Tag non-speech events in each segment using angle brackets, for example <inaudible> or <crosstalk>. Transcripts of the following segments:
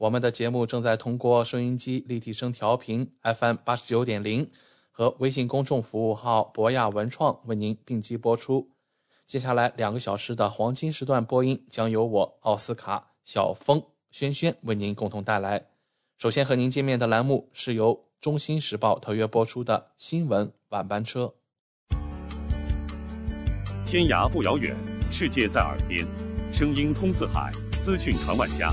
我们的节目正在通过收音机立体声调频 FM 八十九点零和微信公众服务号博雅文创为您并机播出。接下来两个小时的黄金时段播音将由我奥斯卡、小峰、轩轩为您共同带来。首先和您见面的栏目是由《中新时报》特约播出的新闻晚班车。天涯不遥远，世界在耳边，声音通四海，资讯传万家。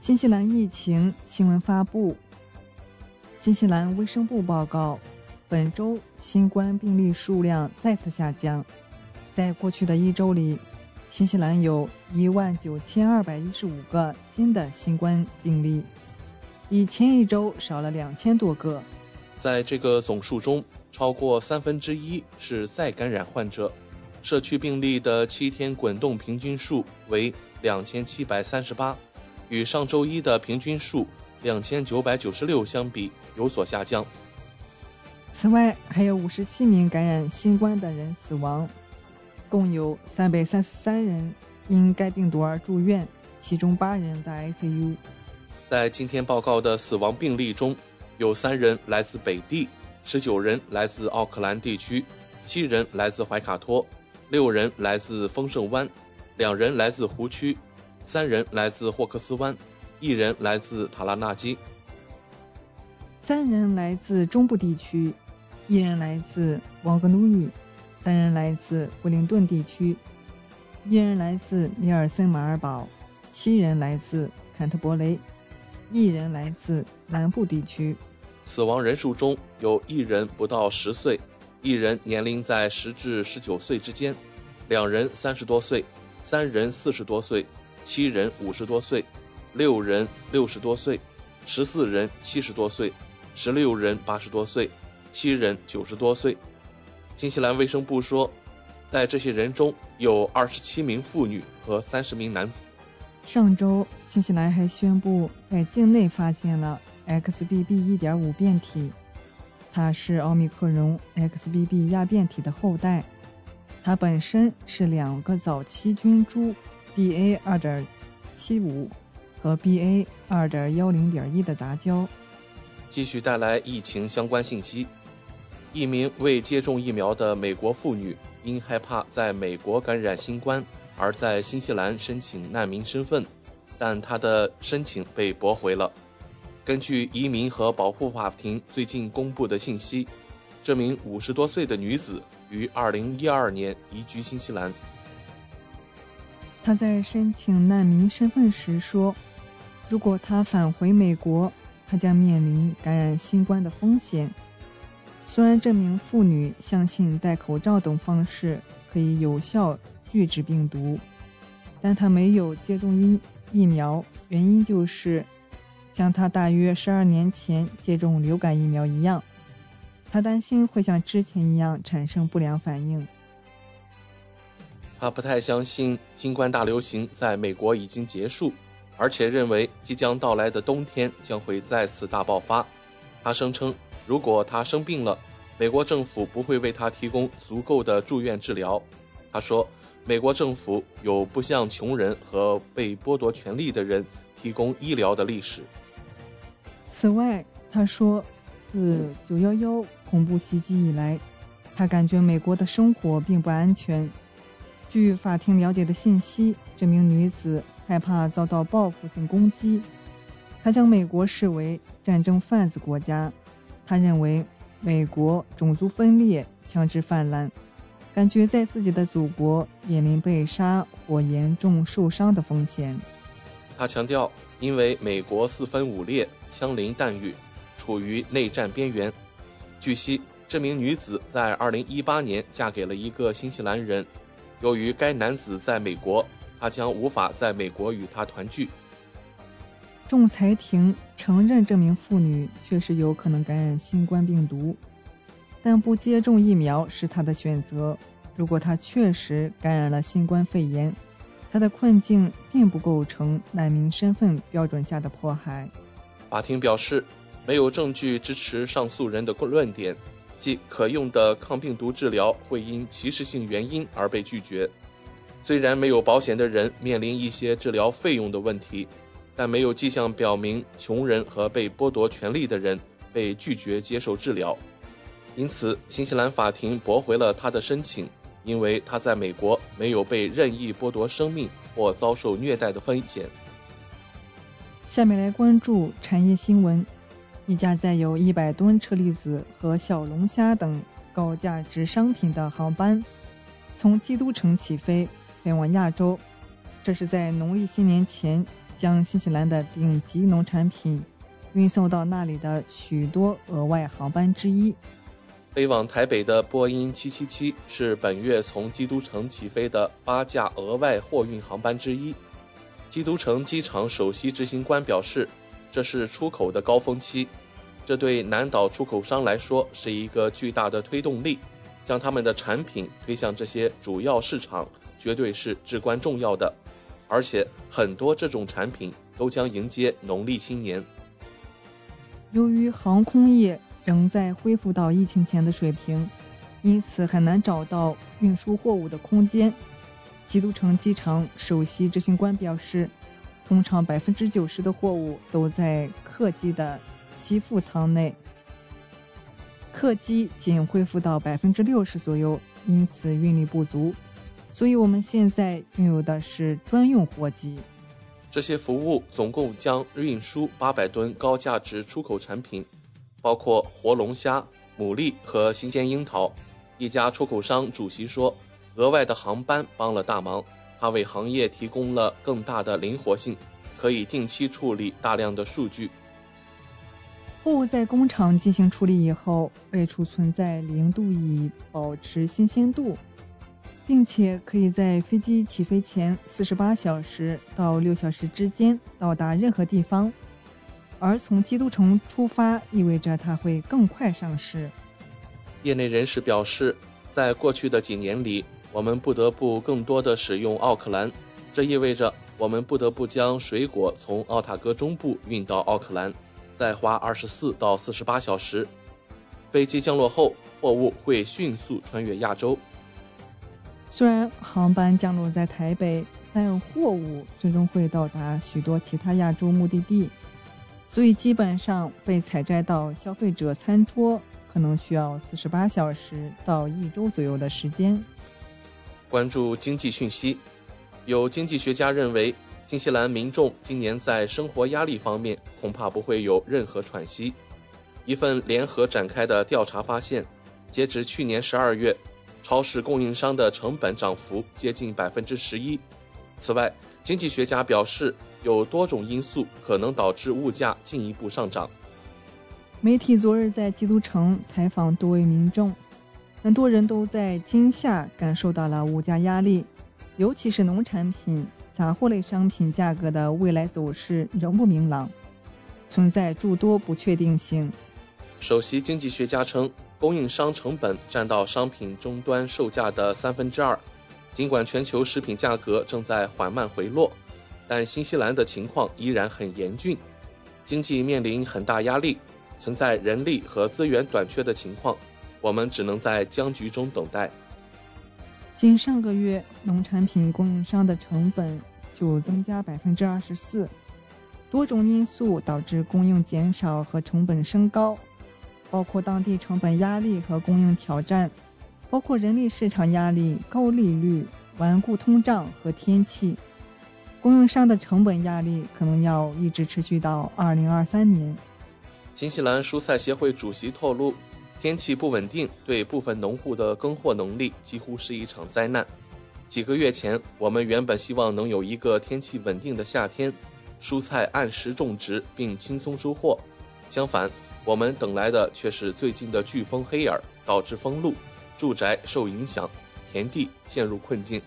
新西兰疫情新闻发布。新西兰卫生部报告，本周新冠病例数量再次下降。在过去的一周里，新西兰有一万九千二百一十五个新的新冠病例，比前一周少了两千多个。在这个总数中，超过三分之一是再感染患者。社区病例的七天滚动平均数为两千七百三十八，与上周一的平均数两千九百九十六相比有所下降。此外，还有五十七名感染新冠的人死亡，共有三百三十三人因该病毒而住院，其中八人在 ICU。在今天报告的死亡病例中，有三人来自北地，十九人来自奥克兰地区，七人来自怀卡托。六人来自丰盛湾，两人来自湖区，三人来自霍克斯湾，一人来自塔拉纳基，三人来自中部地区，一人来自王格努伊，三人来自惠灵顿地区，一人来自尼尔森马尔堡，七人来自坎特伯雷，一人来自南部地区。死亡人数中有一人不到十岁。一人年龄在十至十九岁之间，两人三十多岁，三人四十多岁，七人五十多岁，六人六十多岁，十四人七十多岁，十六人八十多岁，七人九十多岁。新西兰卫生部说，在这些人中有二十七名妇女和三十名男子。上周，新西兰还宣布在境内发现了 XBB.1.5 变体。它是奥密克戎 XBB 亚变体的后代，它本身是两个早期菌株 BA 二点七五和 BA 二点幺零点一的杂交。继续带来疫情相关信息：一名未接种疫苗的美国妇女因害怕在美国感染新冠，而在新西兰申请难民身份，但她的申请被驳回了。根据移民和保护法庭最近公布的信息，这名五十多岁的女子于二零一二年移居新西兰。她在申请难民身份时说：“如果她返回美国，她将面临感染新冠的风险。”虽然这名妇女相信戴口罩等方式可以有效拒止病毒，但她没有接种疫疫苗，原因就是。像他大约十二年前接种流感疫苗一样，他担心会像之前一样产生不良反应。他不太相信新冠大流行在美国已经结束，而且认为即将到来的冬天将会再次大爆发。他声称，如果他生病了，美国政府不会为他提供足够的住院治疗。他说，美国政府有不向穷人和被剥夺权利的人提供医疗的历史。此外，他说，自九幺幺恐怖袭击以来，他感觉美国的生活并不安全。据法庭了解的信息，这名女子害怕遭到报复性攻击。她将美国视为战争贩子国家。她认为。美国种族分裂、枪支泛滥，感觉在自己的祖国面临被杀或严重受伤的风险。他强调，因为美国四分五裂、枪林弹雨，处于内战边缘。据悉，这名女子在2018年嫁给了一个新西兰人。由于该男子在美国，他将无法在美国与他团聚。仲裁庭承认这名妇女确实有可能感染新冠病毒，但不接种疫苗是她的选择。如果她确实感染了新冠肺炎，她的困境并不构成难民身份标准下的迫害。法庭表示，没有证据支持上诉人的论点，即可用的抗病毒治疗会因歧视性原因而被拒绝。虽然没有保险的人面临一些治疗费用的问题。但没有迹象表明穷人和被剥夺权利的人被拒绝接受治疗，因此新西兰法庭驳回了他的申请，因为他在美国没有被任意剥夺生命或遭受虐待的风险。下面来关注产业新闻：一架载有一百吨车厘子和小龙虾等高价值商品的航班从基督城起飞，飞往亚洲。这是在农历新年前。将新西兰的顶级农产品运送到那里的许多额外航班之一。飞往台北的波音777是本月从基督城起飞的八架额外货运航班之一。基督城机场首席执行官表示，这是出口的高峰期，这对南岛出口商来说是一个巨大的推动力，将他们的产品推向这些主要市场绝对是至关重要的。而且很多这种产品都将迎接农历新年。由于航空业仍在恢复到疫情前的水平，因此很难找到运输货物的空间。基督城机场首席执行官表示，通常百分之九十的货物都在客机的机腹舱内，客机仅恢复到百分之六十左右，因此运力不足。所以，我们现在拥有的是专用货机。这些服务总共将运输八百吨高价值出口产品，包括活龙虾、牡蛎和新鲜樱桃。一家出口商主席说：“额外的航班帮了大忙，它为行业提供了更大的灵活性，可以定期处理大量的数据。货物在工厂进行处理以后，被储存在零度以保持新鲜度。”并且可以在飞机起飞前四十八小时到六小时之间到达任何地方，而从基督城出发意味着它会更快上市。业内人士表示，在过去的几年里，我们不得不更多的使用奥克兰，这意味着我们不得不将水果从奥塔哥中部运到奥克兰，再花二十四到四十八小时。飞机降落后，货物会迅速穿越亚洲。虽然航班降落在台北，但货物最终会到达许多其他亚洲目的地，所以基本上被采摘到消费者餐桌可能需要四十八小时到一周左右的时间。关注经济讯息，有经济学家认为，新西兰民众今年在生活压力方面恐怕不会有任何喘息。一份联合展开的调查发现，截至去年十二月。超市供应商的成本涨幅接近百分之十一。此外，经济学家表示，有多种因素可能导致物价进一步上涨。媒体昨日在基督城采访多位民众，很多人都在惊吓感受到了物价压力，尤其是农产品、杂货类商品价格的未来走势仍不明朗，存在诸多不确定性。首席经济学家称。供应商成本占到商品终端售价的三分之二。尽管全球食品价格正在缓慢回落，但新西兰的情况依然很严峻，经济面临很大压力，存在人力和资源短缺的情况。我们只能在僵局中等待。仅上个月，农产品供应商的成本就增加百分之二十四，多种因素导致供应减少和成本升高，包括当地成本压力和供应挑战，包括人力市场压力、高利率、顽固通胀和天气。供应商的成本压力可能要一直持续到二零二三年。新西兰蔬菜协会主席透露。天气不稳定对部分农户的耕获能力几乎是一场灾难。几个月前，我们原本希望能有一个天气稳定的夏天，蔬菜按时种植并轻松收获。相反，我们等来的却是最近的飓风黑尔导致封路，住宅受影响，田地陷入困境。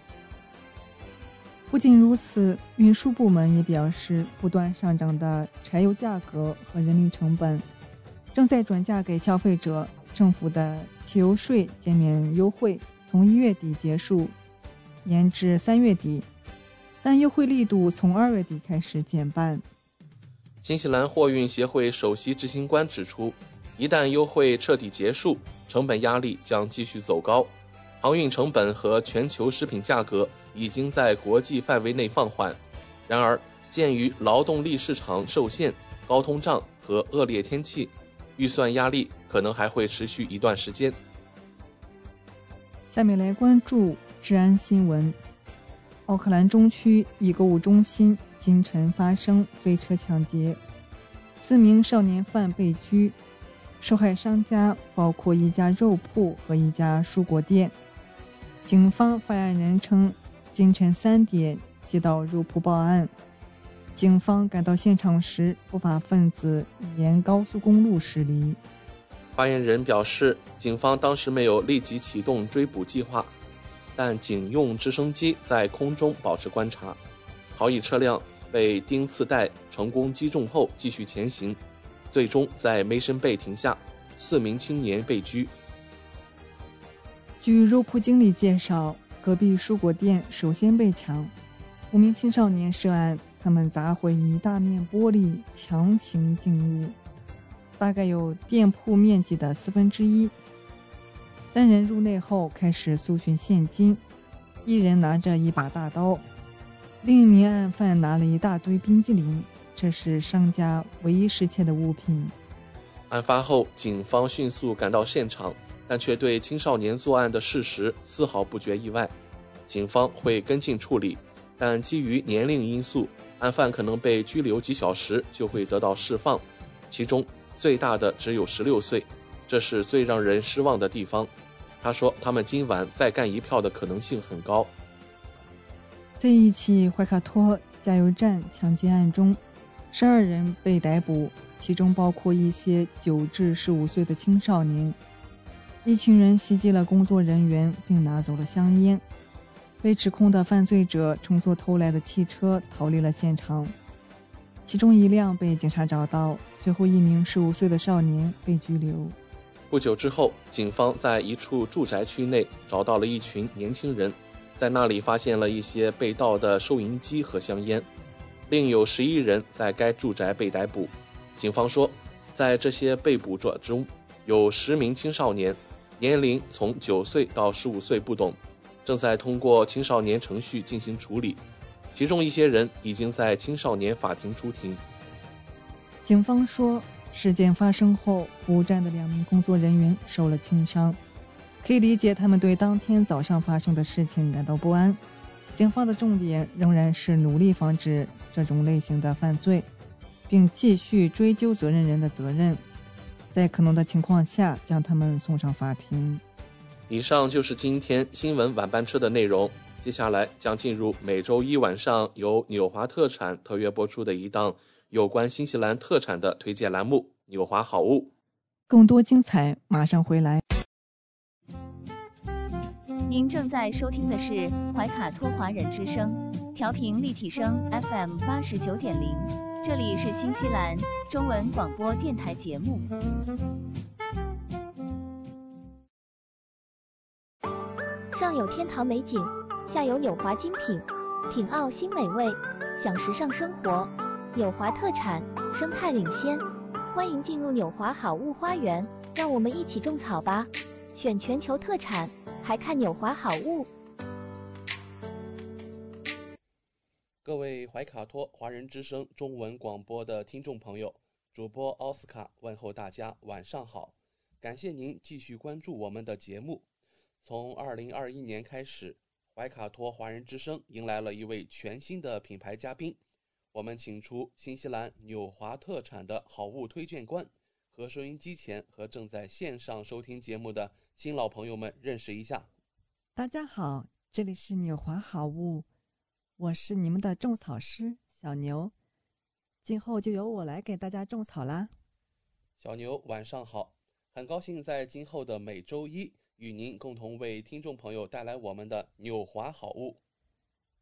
不仅如此，运输部门也表示，不断上涨的柴油价格和人力成本正在转嫁给消费者。政府的汽油税减免优惠从一月底结束，延至三月底，但优惠力度从二月底开始减半。新西兰货运协会首席执行官指出，一旦优惠彻底结束，成本压力将继续走高。航运成本和全球食品价格已经在国际范围内放缓，然而，鉴于劳动力市场受限、高通胀和恶劣天气，预算压力。可能还会持续一段时间。下面来关注治安新闻。奥克兰中区一购物中心今晨发生飞车抢劫，四名少年犯被拘，受害商家包括一家肉铺和一家蔬果店。警方发言人称，今晨三点接到肉铺报案，警方赶到现场时，不法分子已沿高速公路驶离。发言人表示，警方当时没有立即启动追捕计划，但警用直升机在空中保持观察。逃逸车辆被钉刺带成功击中后继续前行，最终在梅森贝停下，四名青年被拘。据肉铺经理介绍，隔壁蔬果店首先被抢，五名青少年涉案，他们砸毁一大面玻璃，强行进入。大概有店铺面积的四分之一。三人入内后开始搜寻现金，一人拿着一把大刀，另一名案犯拿了一大堆冰激凌，这是商家唯一失窃的物品。案发后，警方迅速赶到现场，但却对青少年作案的事实丝毫不觉意外。警方会跟进处理，但基于年龄因素，案犯可能被拘留几小时就会得到释放，其中。最大的只有十六岁，这是最让人失望的地方。他说：“他们今晚再干一票的可能性很高。”在一起怀卡托加油站抢劫案中，十二人被逮捕，其中包括一些九至十五岁的青少年。一群人袭击了工作人员，并拿走了香烟。被指控的犯罪者乘坐偷来的汽车逃离了现场。其中一辆被警察找到，最后一名十五岁的少年被拘留。不久之后，警方在一处住宅区内找到了一群年轻人，在那里发现了一些被盗的收银机和香烟。另有十一人在该住宅被逮捕。警方说，在这些被捕者中，有十名青少年，年龄从九岁到十五岁不等，正在通过青少年程序进行处理。其中一些人已经在青少年法庭出庭。警方说，事件发生后，服务站的两名工作人员受了轻伤，可以理解他们对当天早上发生的事情感到不安。警方的重点仍然是努力防止这种类型的犯罪，并继续追究责任人的责任，在可能的情况下将他们送上法庭。以上就是今天新闻晚班车的内容。接下来将进入每周一晚上由纽华特产特约播出的一档有关新西兰特产的推荐栏目《纽华好物》。更多精彩马上回来。您正在收听的是怀卡托华人之声，调频立体声 FM 八十九点零，这里是新西兰中文广播电台节目。上有天堂美景。下有纽华精品，品澳新美味，享时尚生活。纽华特产，生态领先，欢迎进入纽华好物花园，让我们一起种草吧。选全球特产，还看纽华好物。各位怀卡托华人之声中文广播的听众朋友，主播奥斯卡问候大家晚上好，感谢您继续关注我们的节目。从二零二一年开始，怀卡托华人之声迎来了一位全新的品牌嘉宾，我们请出新西兰纽华特产的好物推荐官，和收音机前和正在线上收听节目的新老朋友们认识一下。大家好，这里是纽华好物。我是你们的种草师小牛，今后就由我来给大家种草啦。小牛晚上好，很高兴在今后的每周一与您共同为听众朋友带来我们的纽华好物。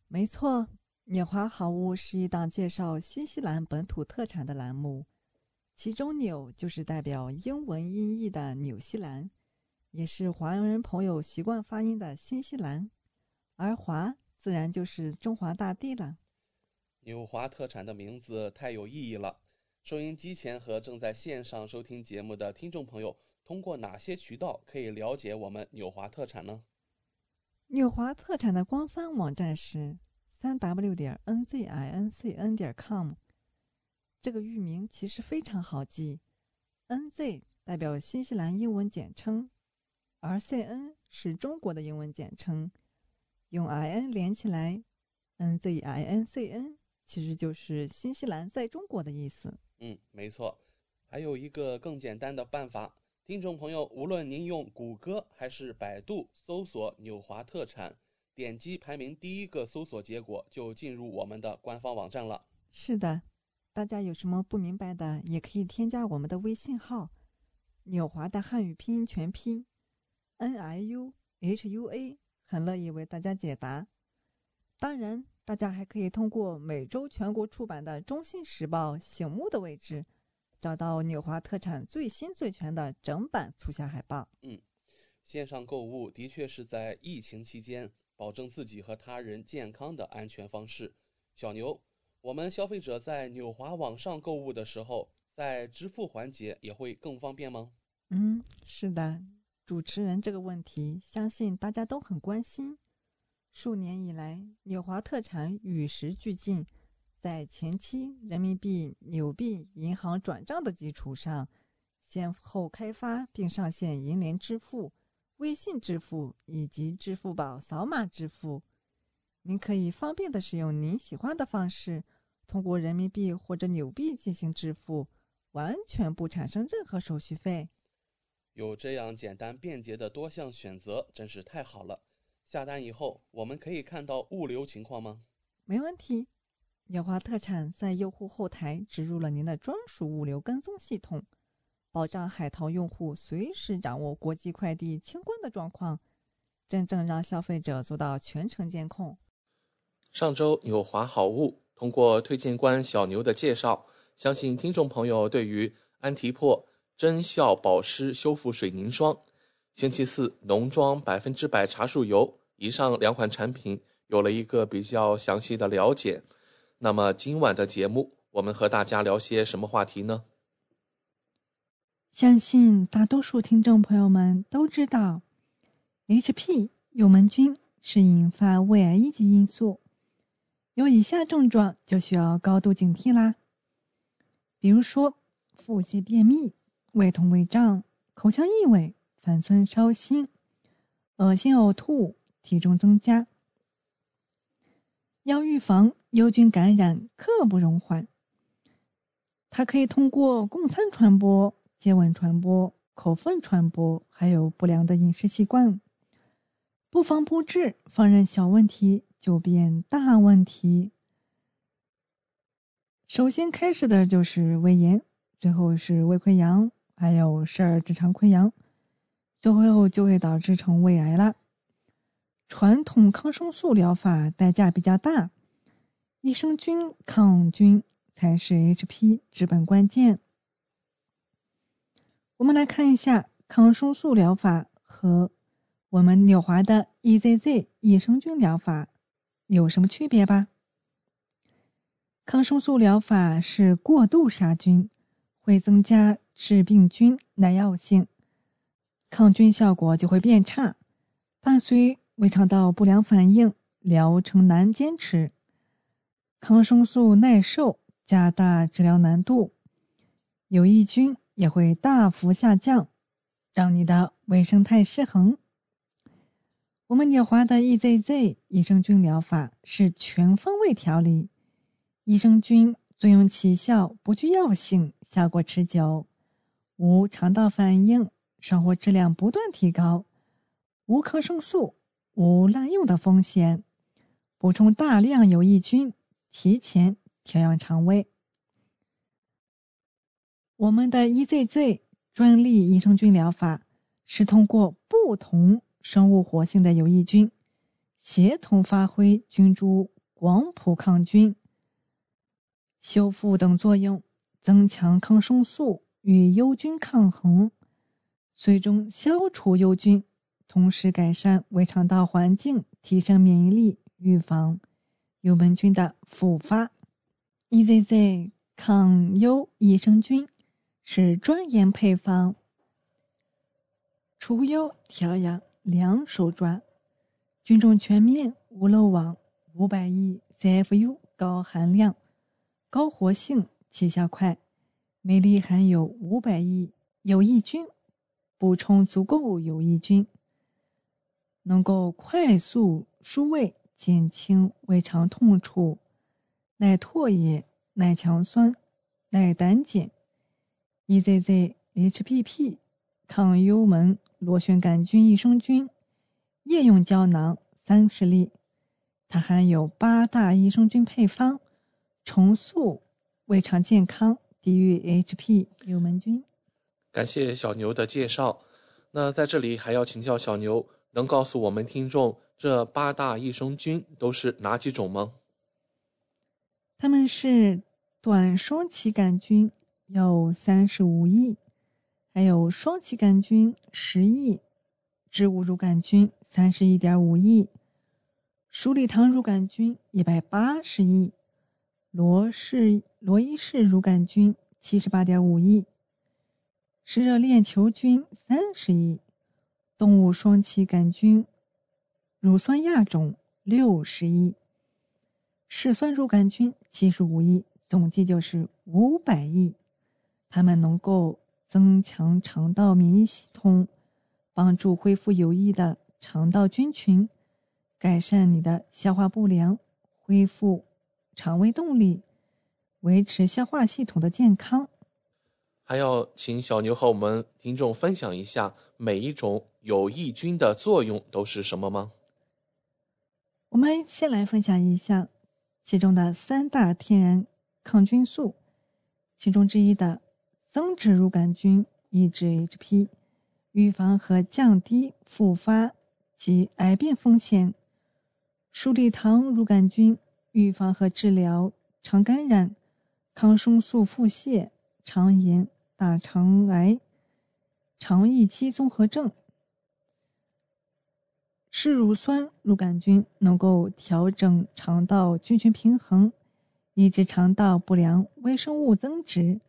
没错，纽华好物是一档介绍新西兰本土特产的栏目，其中“纽”就是代表英文音译的纽西兰，也是华人朋友习惯发音的新西兰，而“华”。自然就是中华大地了。纽华特产的名字太有意义了。收音机前和正在线上收听节目的听众朋友，通过哪些渠道可以了解我们纽华特产呢？纽华特产的官方网站是三 w 点 n z i n c n 点 com。这个域名其实非常好记，N Z 代表新西兰英文简称，而 C N 是中国的英文简称。用 i n 连起来，n z i n c n 其实就是新西兰在中国的意思。嗯，没错。还有一个更简单的办法，听众朋友，无论您用谷歌还是百度搜索“纽华特产”，点击排名第一个搜索结果，就进入我们的官方网站了。是的，大家有什么不明白的，也可以添加我们的微信号“纽华”的汉语拼音全拼 n i u h u a。很乐意为大家解答。当然，大家还可以通过每周全国出版的《中新时报》醒目的位置，找到纽华特产最新最全的整版促销海报。嗯，线上购物的确是在疫情期间保证自己和他人健康的安全方式。小牛，我们消费者在纽华网上购物的时候，在支付环节也会更方便吗？嗯，是的。主持人这个问题，相信大家都很关心。数年以来，纽华特产与时俱进，在前期人民币纽币银行转账的基础上，先后开发并上线银联支付、微信支付以及支付宝扫码支付。您可以方便的使用您喜欢的方式，通过人民币或者纽币进行支付，完全不产生任何手续费。有这样简单便捷的多项选择，真是太好了。下单以后，我们可以看到物流情况吗？没问题。纽华特产在用户后台植入了您的专属物流跟踪系统，保障海淘用户随时掌握国际快递清关的状况，真正让消费者做到全程监控。上周纽华好物通过推荐官小牛的介绍，相信听众朋友对于安提珀。真效保湿修复水凝霜，星期四浓妆百分之百茶树油，以上两款产品有了一个比较详细的了解。那么今晚的节目，我们和大家聊些什么话题呢？相信大多数听众朋友们都知道，HP 幽门菌是引发胃癌一级因素，有以下症状就需要高度警惕啦，比如说腹泻、便秘。胃痛、胃胀、口腔异味、反酸、烧心、恶心、呕吐、体重增加。要预防幽菌感染，刻不容缓。它可以通过共餐传播、接吻传播、口粪传播，还有不良的饮食习惯。不防不治，放任小问题就变大问题。首先开始的就是胃炎，最后是胃溃疡。还有十二指肠溃疡，最后就会导致成胃癌了。传统抗生素疗法代价比较大，益生菌抗菌才是 HP 治本关键。我们来看一下抗生素疗法和我们纽华的 EZZ 益生菌疗法有什么区别吧。抗生素疗法是过度杀菌，会增加。致病菌耐药性，抗菌效果就会变差，伴随胃肠道不良反应，疗程难坚持。抗生素耐受，加大治疗难度，有益菌也会大幅下降，让你的微生态失衡。我们纽华的 EZZ 益生菌疗法是全方位调理，益生菌作用起效，不具药性，效果持久，无肠道反应，生活质量不断提高，无抗生素，无滥用的风险，补充大量有益菌。提前调养肠胃。我们的 EZZ 专利益生菌疗法是通过不同生物活性的有益菌协同发挥菌株广谱抗菌、修复等作用，增强抗生素与幽菌抗衡，最终消除幽菌，同时改善胃肠道环境，提升免疫力，预防。幽门菌的复发，EZZ 抗幽益生菌是专研配方，除优调养两手抓，菌种全面无漏网，五百亿 CFU 高含量、高活性，起效快，每粒含有五百亿有益菌，补充足够有益菌，能够快速输胃。减轻胃肠痛楚，耐唾液、耐强酸、耐胆碱。EZZ HPP 抗幽门螺旋杆菌益生菌夜用胶囊三十粒，它含有八大益生菌配方，重塑胃肠健康，抵御 HP 幽门菌。感谢小牛的介绍。那在这里还要请教小牛，能告诉我们听众？这八大益生菌都是哪几种吗？它们是短双歧杆菌，有三十五亿；还有双歧杆菌十亿；植物乳杆菌三十一点五亿；鼠李糖乳杆菌一百八十亿；罗氏罗伊氏乳杆菌七十八点五亿；湿热链球菌三十亿；动物双歧杆菌。乳酸亚种六十亿，嗜酸乳杆菌七十五亿，总计就是五百亿。它们能够增强肠道免疫系统，帮助恢复有益的肠道菌群，改善你的消化不良，恢复肠胃动力，维持消化系统的健康。还要请小牛和我们听众分享一下每一种有益菌的作用都是什么吗？我们先来分享一下其中的三大天然抗菌素，其中之一的增殖乳杆菌抑制 HP，预防和降低复发及癌变风险；鼠李糖乳杆菌预防和治疗肠感染、抗生素腹泻、肠炎、大肠癌、肠易激综合症。嗜乳酸乳杆菌能够调整肠道菌群平衡，抑制肠道不良微生物增殖，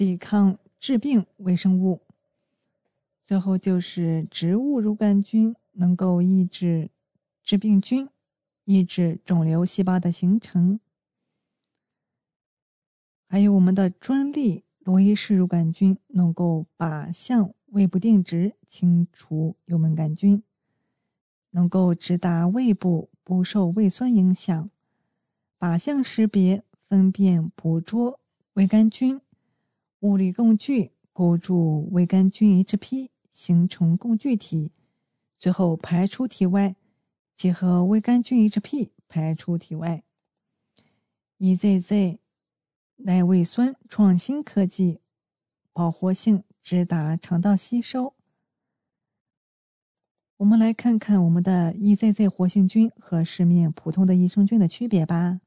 抵抗致病微生物。最后就是植物乳杆菌能够抑制致病菌，抑制肿瘤细胞的形成。还有我们的专利罗伊氏乳杆菌能够靶向。胃部定植，清除幽门杆菌，能够直达胃部，不受胃酸影响。靶向识别，分辨捕捉胃杆菌，物理共聚，构筑胃杆菌 HP，形成共聚体，最后排出体外，结合胃杆菌 HP 排出体外。EZZ 耐胃酸创新科技，保活性。直达肠道吸收。我们来看看我们的 EZZ 活性菌和市面普通的益生菌的区别吧。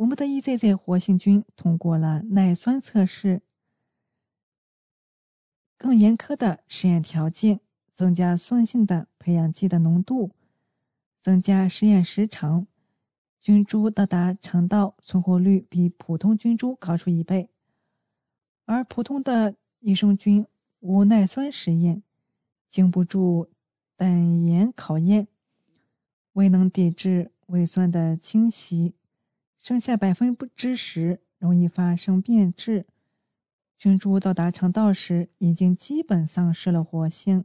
我们的 EZZ 活性菌通过了耐酸测试，更严苛的实验条件，增加酸性的培养基的浓度，增加实验时长，菌株到达肠道存活率比普通菌株高出一倍，而普通的益生菌无耐酸实验，经不住胆盐考验，未能抵制胃酸的侵袭，剩下百分之十容易发生变质。菌株到达肠道时，已经基本丧失了活性。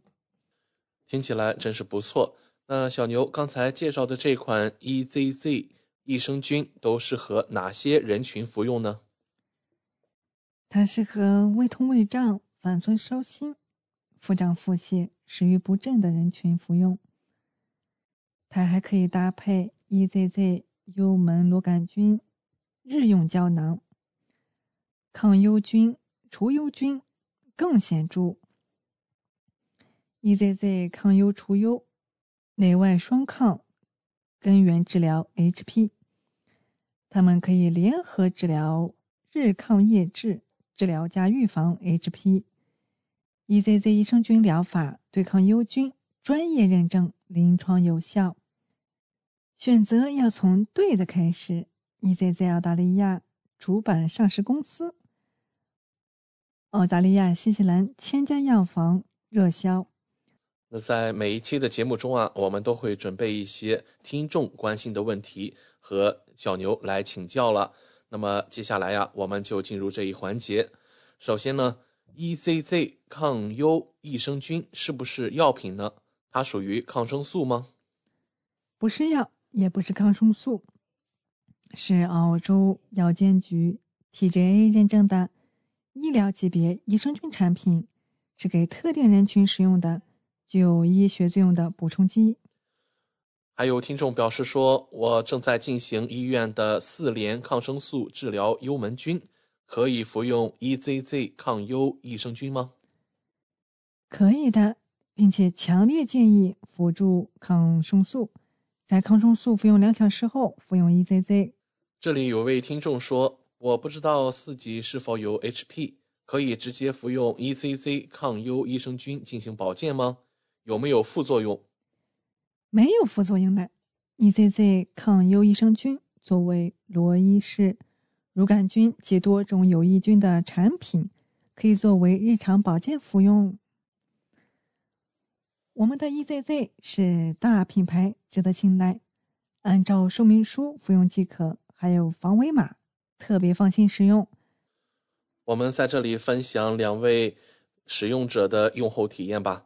听起来真是不错。那小牛刚才介绍的这款 EZZ 益生菌都适合哪些人群服用呢？它适合胃痛、胃胀、反酸烧心、腹胀、腹泻、食欲不振的人群服用。它还可以搭配 EZZ 幽门螺杆菌日用胶囊，抗幽菌、除幽菌更显著。EZZ 抗忧除幽，内外双抗，根源治疗 HP。它们可以联合治疗日抗夜治。治疗加预防 HP，EZZ 益生菌疗法对抗幽菌，专业认证，临床有效。选择要从对的开始。EZZ 澳大利亚主板上市公司，澳大利亚新西兰千家药房热销。那在每一期的节目中啊，我们都会准备一些听众关心的问题和小牛来请教了。那么接下来呀，我们就进入这一环节。首先呢，EZZ 抗忧益生菌是不是药品呢？它属于抗生素吗？不是药，也不是抗生素，是澳洲药监局 TGA 认证的医疗级别益生菌产品，是给特定人群使用的，具有医学作用的补充剂。还有听众表示说，我正在进行医院的四联抗生素治疗幽门菌，可以服用 EZZ 抗幽益生菌吗？可以的，并且强烈建议辅助抗生素，在抗生素服用两小时后服用 EZZ。这里有位听众说，我不知道四级是否有 HP，可以直接服用 EZZ 抗忧益生菌进行保健吗？有没有副作用？没有副作用的，EZZ 抗忧益生菌作为罗伊氏乳杆菌及多种有益菌的产品，可以作为日常保健服用。我们的 EZZ 是大品牌，值得信赖，按照说明书服用即可，还有防伪码，特别放心使用。我们在这里分享两位使用者的用后体验吧。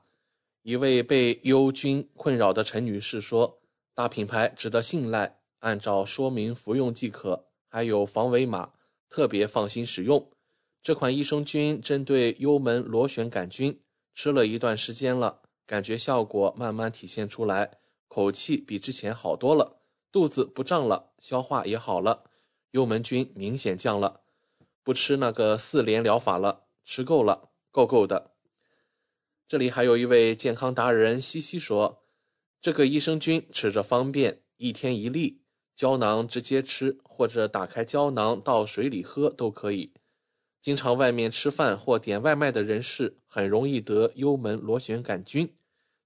一位被幽菌困扰的陈女士说：“大品牌值得信赖，按照说明服用即可，还有防伪码，特别放心使用。这款益生菌针对幽门螺旋杆菌，吃了一段时间了，感觉效果慢慢体现出来，口气比之前好多了，肚子不胀了，消化也好了，幽门菌明显降了，不吃那个四联疗法了，吃够了，够够的。”这里还有一位健康达人西西说：“这个益生菌吃着方便，一天一粒，胶囊直接吃，或者打开胶囊到水里喝都可以。经常外面吃饭或点外卖的人士，很容易得幽门螺旋杆菌。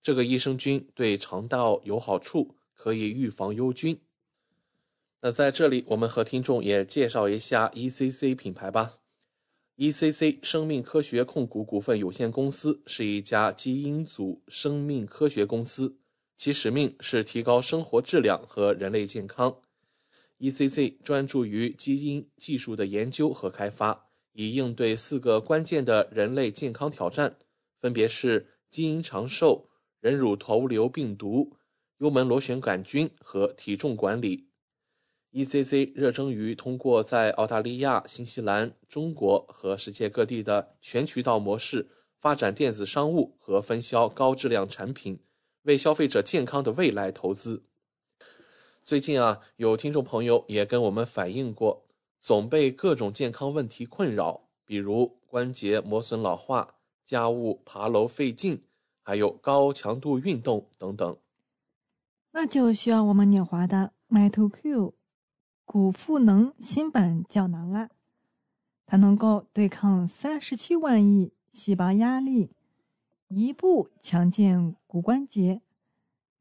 这个益生菌对肠道有好处，可以预防幽菌。”那在这里，我们和听众也介绍一下 ECC 品牌吧。ECC 生命科学控股股份有限公司是一家基因组生命科学公司，其使命是提高生活质量和人类健康。ECC 专注于基因技术的研究和开发，以应对四个关键的人类健康挑战，分别是基因长寿、人乳头瘤病毒、幽门螺旋杆菌和体重管理。ECC 热衷于通过在澳大利亚、新西兰、中国和世界各地的全渠道模式发展电子商务和分销高质量产品，为消费者健康的未来投资。最近啊，有听众朋友也跟我们反映过，总被各种健康问题困扰，比如关节磨损、老化、家务爬楼费劲，还有高强度运动等等。那就需要我们纽华的 m y t o Q。骨赋能新版胶囊啦，它能够对抗三十七万亿细胞压力，一步强健骨关节。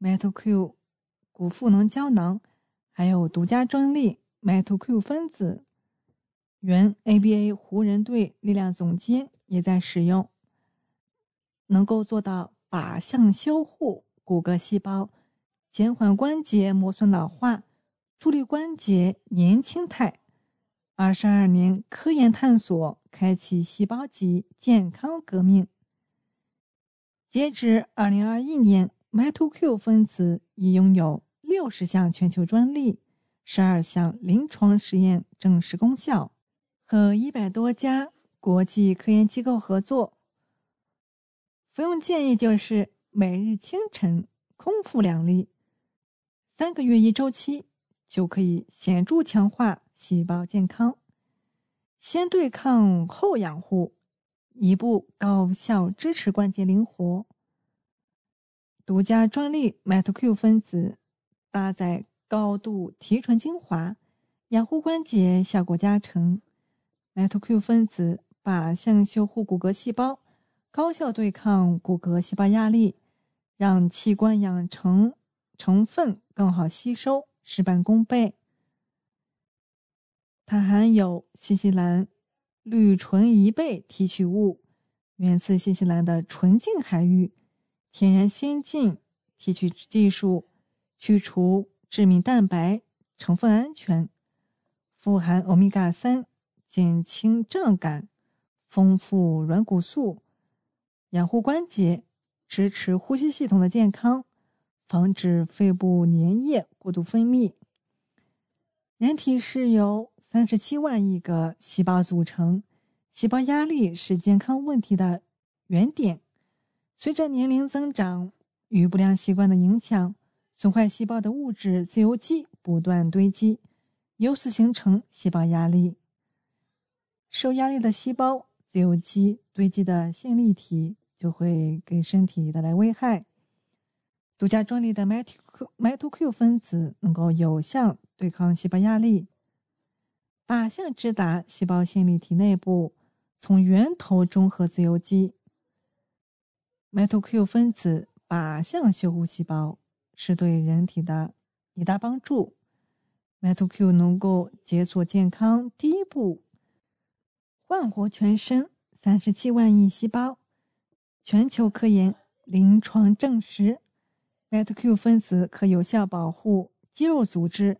MetoQ 骨赋能胶囊还有独家专利 MetoQ 分子，原 ABA 湖人队力量总监也在使用。能够做到靶向修护骨骼细胞，减缓关节磨损老化，助力关节年轻态。二十二年科研探索，开启细胞级健康革命。截至二零二一年，MyToQ 分子已拥有六十项全球专利，十二项临床实验证实功效，和一百多家国际科研机构合作。服用建议就是每日清晨空腹两粒，三个月一周期就可以显著强化细胞健康，先对抗后养护，一步高效支持关节灵活。独家专利 MitoQ 分子搭载高度提纯精华，养护关节效果加成。MitoQ 分子靶向修护骨骼细胞。高效对抗骨骼细胞压力，让器官养成成分更好吸收，事半功倍。它含有新西兰绿醇贻贝提取物，源自新西兰的纯净海域，天然先进提取技术，去除致命蛋白，成分安全，富含欧米伽三，减轻胀感，丰富软骨素。养护关节，支持呼吸系统的健康，防止肺部粘液过度分泌。人体是由三十七万亿个细胞组成，细胞压力是健康问题的原点。随着年龄增长与不良习惯的影响，损坏细胞的物质自由基不断堆积，由此形成细胞压力。受压力的细胞自由基堆积的线粒体。就会给身体带来危害。独家专利的 Mito Q Mito Q 分子能够有效对抗细胞压力，靶向直达细胞线粒体内部，从源头中和自由基。MitoQ 分子靶向修护细胞是对人体的一大帮助。MitoQ 能够解锁健康第一步，焕活全身三十七万亿细胞。全球科研临床证实，metQ 分子可有效保护肌肉组织。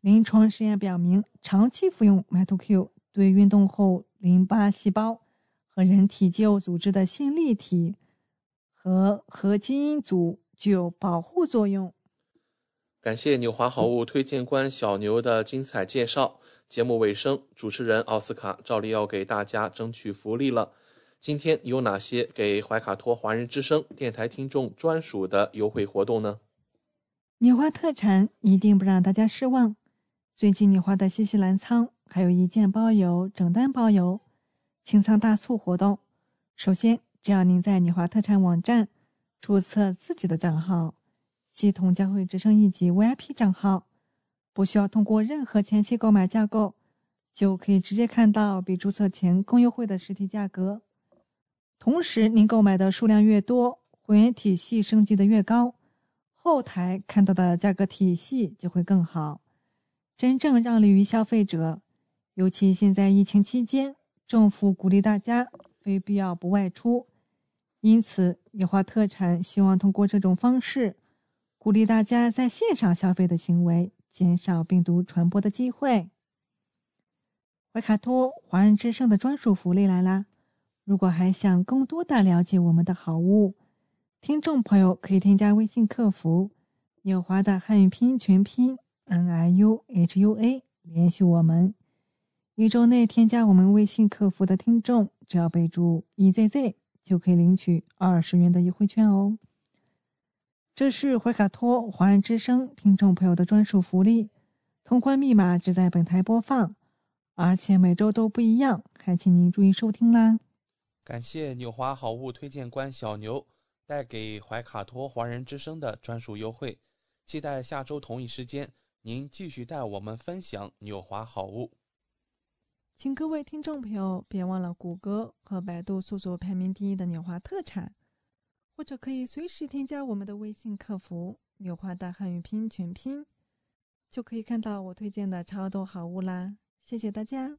临床实验表明，长期服用 metQ 对运动后淋巴细胞和人体肌肉组织的线粒体和核基因组具有保护作用。感谢纽华好物推荐官小牛的精彩介绍。节目尾声，主持人奥斯卡照例要给大家争取福利了。今天有哪些给怀卡托华人之声电台听众专属的优惠活动呢？纽华特产一定不让大家失望。最近纽华的新西兰仓还有一件包邮、整单包邮清仓大促活动。首先，只要您在纽华特产网站注册自己的账号，系统将会直升一级 VIP 账号，不需要通过任何前期购买架构，就可以直接看到比注册前更优惠的实体价格。同时，您购买的数量越多，会员体系升级的越高，后台看到的价格体系就会更好，真正让利于消费者。尤其现在疫情期间，政府鼓励大家非必要不外出，因此优化特产希望通过这种方式，鼓励大家在线上消费的行为，减少病毒传播的机会。怀卡托华人之声的专属福利来啦！如果还想更多的了解我们的好物，听众朋友可以添加微信客服“纽华”的汉语拼音全拼 “n i u h u a” 联系我们。一周内添加我们微信客服的听众，只要备注 “ezz”，就可以领取二十元的优惠券哦。这是怀卡托华人之声听众朋友的专属福利，通关密码只在本台播放，而且每周都不一样，还请您注意收听啦。感谢纽华好物推荐官小牛带给怀卡托华人之声的专属优惠，期待下周同一时间您继续带我们分享纽华好物。请各位听众朋友别忘了谷歌和百度搜索排名第一的纽华特产，或者可以随时添加我们的微信客服“纽华的汉语拼音全拼”，就可以看到我推荐的超多好物啦！谢谢大家。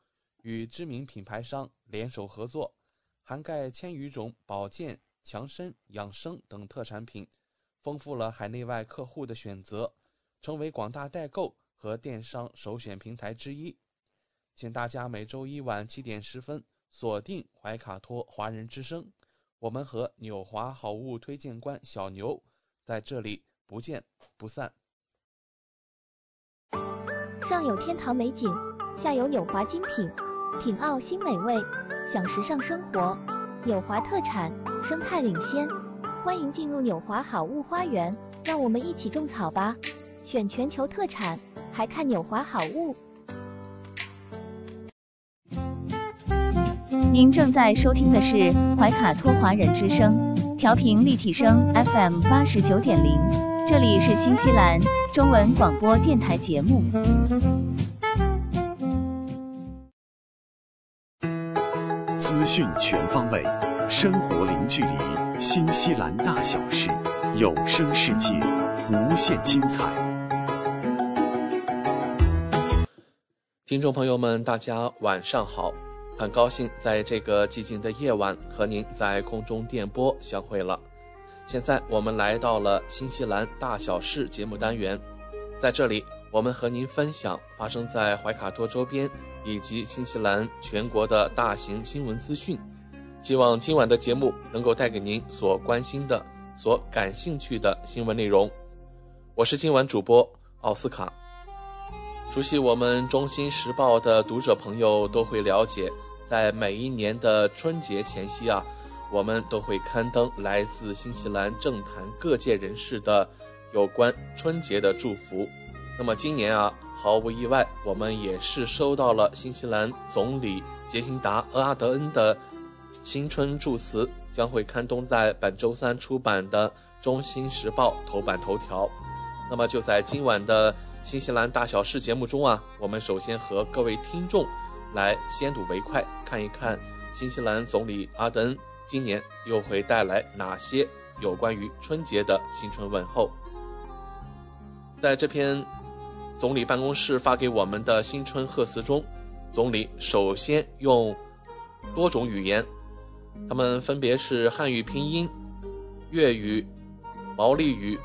与知名品牌商联手合作。涵盖千余种保健、强身、养生等特产品，丰富了海内外客户的选择，成为广大代购和电商首选平台之一。请大家每周一晚七点十分锁定怀卡托华人之声，我们和纽华好物推荐官小牛在这里不见不散。上有天堂美景，下有纽华精品，品澳新美味。享时尚生活，纽华特产，生态领先，欢迎进入纽华好物花园，让我们一起种草吧！选全球特产，还看纽华好物。您正在收听的是怀卡托华人之声，调频立体声 FM 八十九点零，这里是新西兰中文广播电台节目。讯全方位，生活零距离，新西兰大小事，有声世界，无限精彩。听众朋友们，大家晚上好，很高兴在这个寂静的夜晚和您在空中电波相会了。现在我们来到了新西兰大小事节目单元，在这里我们和您分享发生在怀卡托周边。以及新西兰全国的大型新闻资讯，希望今晚的节目能够带给您所关心的、所感兴趣的新闻内容。我是今晚主播奥斯卡。熟悉我们《中新时报》的读者朋友都会了解，在每一年的春节前夕啊，我们都会刊登来自新西兰政坛各界人士的有关春节的祝福。那么今年啊，毫无意外，我们也是收到了新西兰总理杰辛达·厄阿德恩的新春祝词，将会刊登在本周三出版的《中新时报》头版头条。那么就在今晚的新西兰大小事节目中啊，我们首先和各位听众来先睹为快，看一看新西兰总理阿德恩今年又会带来哪些有关于春节的新春问候。在这篇。总理办公室发给我们的新春贺词中，总理首先用多种语言，他们分别是汉语拼音、粤语、毛利语，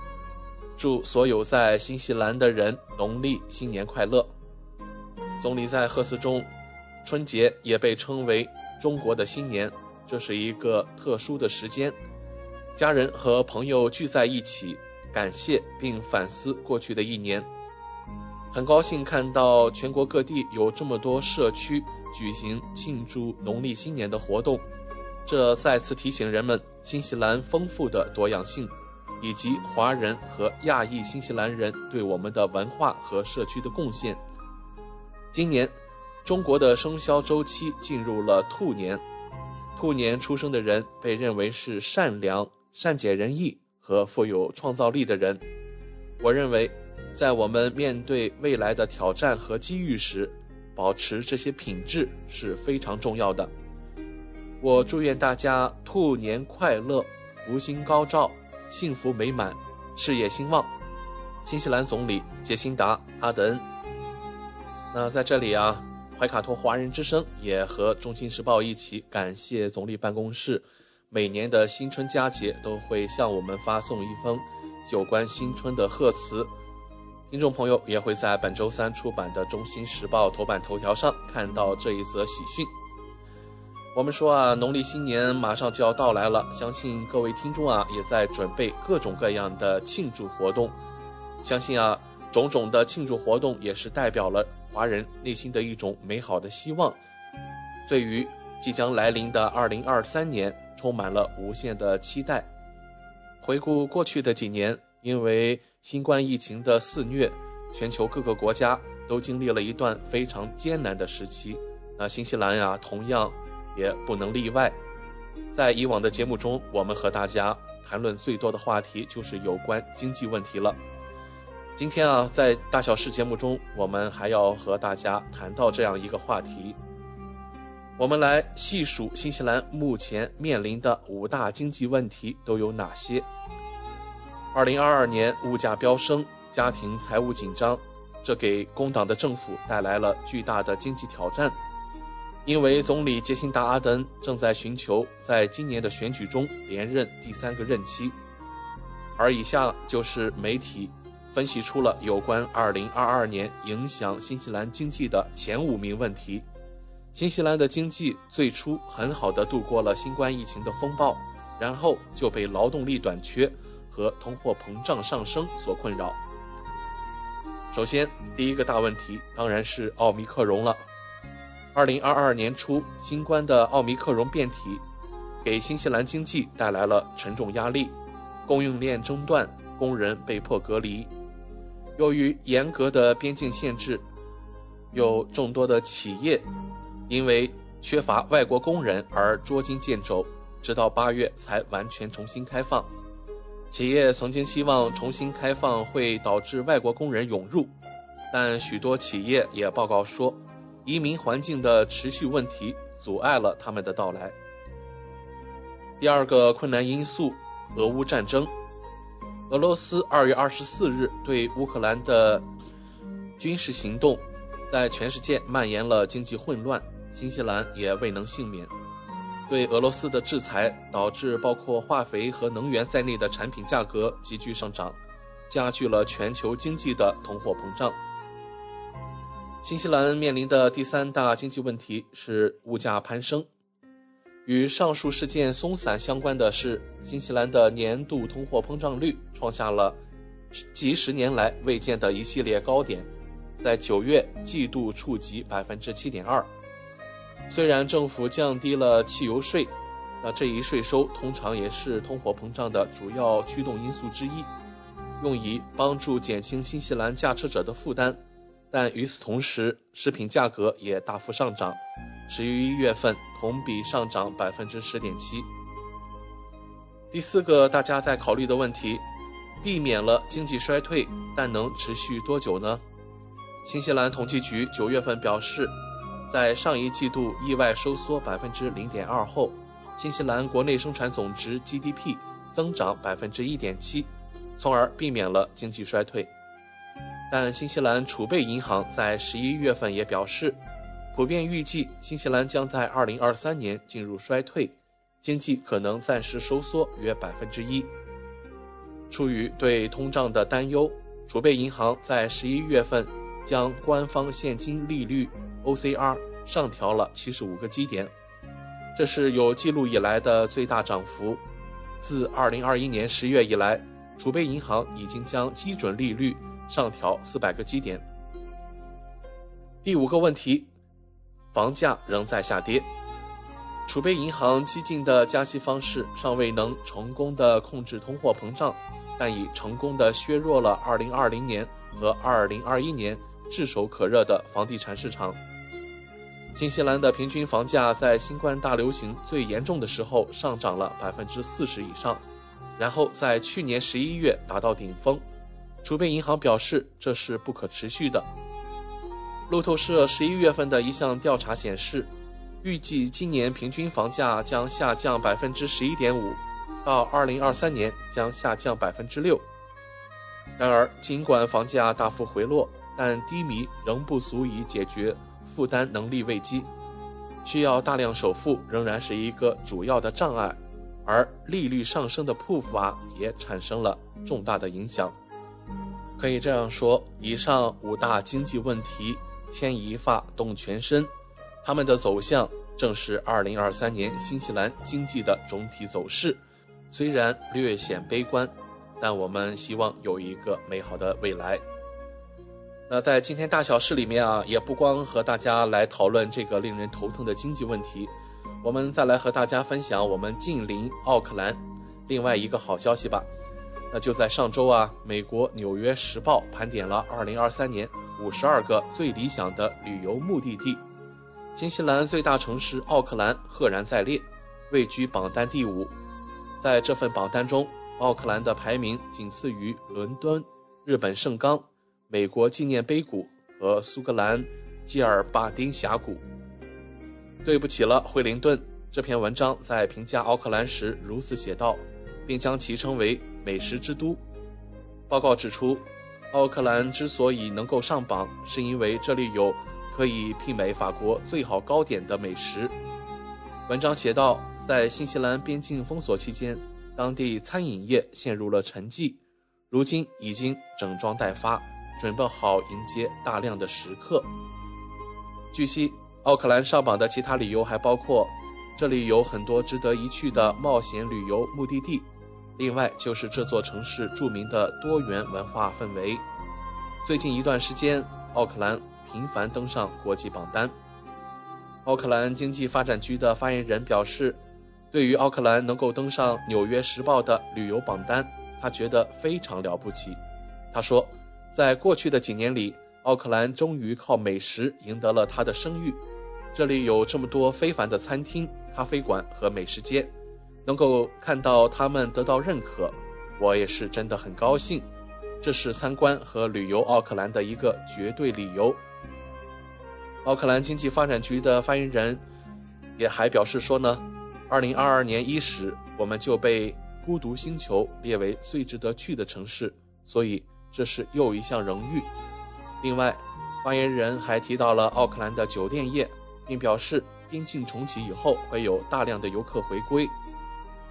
祝所有在新西兰的人农历新年快乐。总理在贺词中，春节也被称为中国的新年，这是一个特殊的时间，家人和朋友聚在一起，感谢并反思过去的一年。很高兴看到全国各地有这么多社区举行庆祝农历新年的活动，这再次提醒人们新西兰丰富的多样性，以及华人和亚裔新西兰人对我们的文化和社区的贡献。今年，中国的生肖周期进入了兔年，兔年出生的人被认为是善良、善解人意和富有创造力的人。我认为。在我们面对未来的挑战和机遇时，保持这些品质是非常重要的。我祝愿大家兔年快乐，福星高照，幸福美满，事业兴旺。新西兰总理杰辛达·阿德恩。那在这里啊，怀卡托华人之声也和《中心时报》一起感谢总理办公室，每年的新春佳节都会向我们发送一封有关新春的贺词。听众朋友也会在本周三出版的《中新时报》头版头条上看到这一则喜讯。我们说啊，农历新年马上就要到来了，相信各位听众啊也在准备各种各样的庆祝活动。相信啊，种种的庆祝活动也是代表了华人内心的一种美好的希望，对于即将来临的2023年充满了无限的期待。回顾过去的几年。因为新冠疫情的肆虐，全球各个国家都经历了一段非常艰难的时期。那新西兰呀，同样也不能例外。在以往的节目中，我们和大家谈论最多的话题就是有关经济问题了。今天啊，在大小事节目中，我们还要和大家谈到这样一个话题。我们来细数新西兰目前面临的五大经济问题都有哪些。二零二二年物价飙升，家庭财务紧张，这给工党的政府带来了巨大的经济挑战。因为总理杰辛达·阿登正在寻求在今年的选举中连任第三个任期，而以下就是媒体分析出了有关2022年影响新西兰经济的前五名问题。新西兰的经济最初很好的度过了新冠疫情的风暴，然后就被劳动力短缺和通货膨胀上升所困扰。首先，第一个大问题当然是奥密克戎了。二零二二年初，新冠的奥密克戎变体给新西兰经济带来了沉重压力，供应链中断，工人被迫隔离。由于严格的边境限制，有众多的企业因为缺乏外国工人而捉襟见肘，直到八月才完全重新开放。企业曾经希望重新开放会导致外国工人涌入，但许多企业也报告说。移民环境的持续问题阻碍了他们的到来。第二个困难因素，俄乌战争。俄罗斯二月二十四日对乌克兰的军事行动，在全世界蔓延了经济混乱，新西兰也未能幸免。对俄罗斯的制裁导致包括化肥和能源在内的产品价格急剧上涨，加剧了全球经济的通货膨胀。新西兰面临的第三大经济问题是物价攀升。与上述事件松散相关的是，新西兰的年度通货膨胀率创下了几十年来未见的一系列高点，在九月季度触及百分之七点二。虽然政府降低了汽油税，那这一税收通常也是通货膨胀的主要驱动因素之一，用以帮助减轻新西兰驾车者的负担。但与此同时，食品价格也大幅上涨，十一月份同比上涨百分之十点七。第四个大家在考虑的问题，避免了经济衰退，但能持续多久呢？新西兰统计局九月份表示，在上一季度意外收缩百分之零点二后，新西兰国内生产总值 GDP 增长百分之一点七，从而避免了经济衰退。但新西兰储备银行在十一月份也表示，普遍预计新西兰将在二零二三年进入衰退，经济可能暂时收缩约百分之一。出于对通胀的担忧，储备银行在十一月份将官方现金利率 OCR 上调了七十五个基点，这是有记录以来的最大涨幅。自二零二一年十月以来，储备银行已经将基准利率。上调四百个基点。第五个问题，房价仍在下跌，储备银行激进的加息方式尚未能成功的控制通货膨胀，但已成功的削弱了2020年和2021年炙手可热的房地产市场。新西兰的平均房价在新冠大流行最严重的时候上涨了百分之四十以上，然后在去年十一月达到顶峰。储备银行表示，这是不可持续的。路透社十一月份的一项调查显示，预计今年平均房价将下降百分之十一点五，到二零二三年将下降百分之六。然而，尽管房价大幅回落，但低迷仍不足以解决负担能力危机，需要大量首付仍然是一个主要的障碍，而利率上升的步伐也产生了重大的影响。可以这样说，以上五大经济问题牵一发动全身，他们的走向正是2023年新西兰经济的总体走势。虽然略显悲观，但我们希望有一个美好的未来。那在今天大小事里面啊，也不光和大家来讨论这个令人头疼的经济问题，我们再来和大家分享我们近邻奥克兰另外一个好消息吧。那就在上周啊，美国《纽约时报》盘点了2023年52个最理想的旅游目的地，新西兰最大城市奥克兰赫然在列，位居榜单第五。在这份榜单中，奥克兰的排名仅次于伦敦、日本盛冈、美国纪念碑谷和苏格兰基尔巴丁峡谷。对不起了，惠灵顿。这篇文章在评价奥克兰时如此写道，并将其称为“美食之都”。报告指出，奥克兰之所以能够上榜，是因为这里有可以媲美法国最好糕点的美食。文章写道，在新西兰边境封锁期间，当地餐饮业陷入了沉寂，如今已经整装待发，准备好迎接大量的食客。据悉。奥克兰上榜的其他理由还包括，这里有很多值得一去的冒险旅游目的地，另外就是这座城市著名的多元文化氛围。最近一段时间，奥克兰频繁登上国际榜单。奥克兰经济发展局的发言人表示，对于奥克兰能够登上《纽约时报》的旅游榜单，他觉得非常了不起。他说，在过去的几年里，奥克兰终于靠美食赢得了他的声誉。这里有这么多非凡的餐厅、咖啡馆和美食街，能够看到他们得到认可，我也是真的很高兴。这是参观和旅游奥克兰的一个绝对理由。奥克兰经济发展局的发言人也还表示说呢，二零二二年伊始，我们就被孤独星球列为最值得去的城市，所以这是又一项荣誉。另外，发言人还提到了奥克兰的酒店业。并表示，边境重启以后会有大量的游客回归。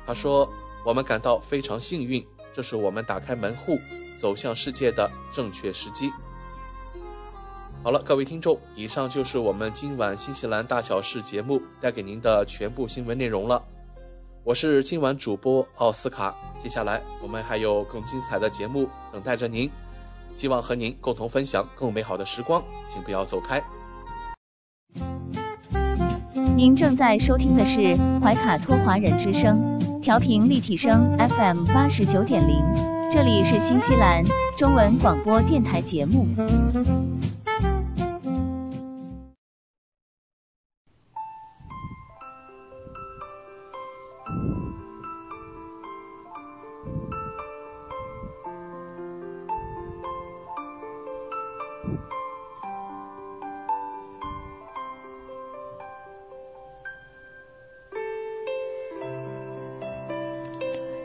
他说：“我们感到非常幸运，这是我们打开门户走向世界的正确时机。”好了，各位听众，以上就是我们今晚新西兰大小事节目带给您的全部新闻内容了。我是今晚主播奥斯卡，接下来我们还有更精彩的节目等待着您，希望和您共同分享更美好的时光，请不要走开。您正在收听的是怀卡托华人之声，调频立体声 FM 八十九点零，这里是新西兰中文广播电台节目。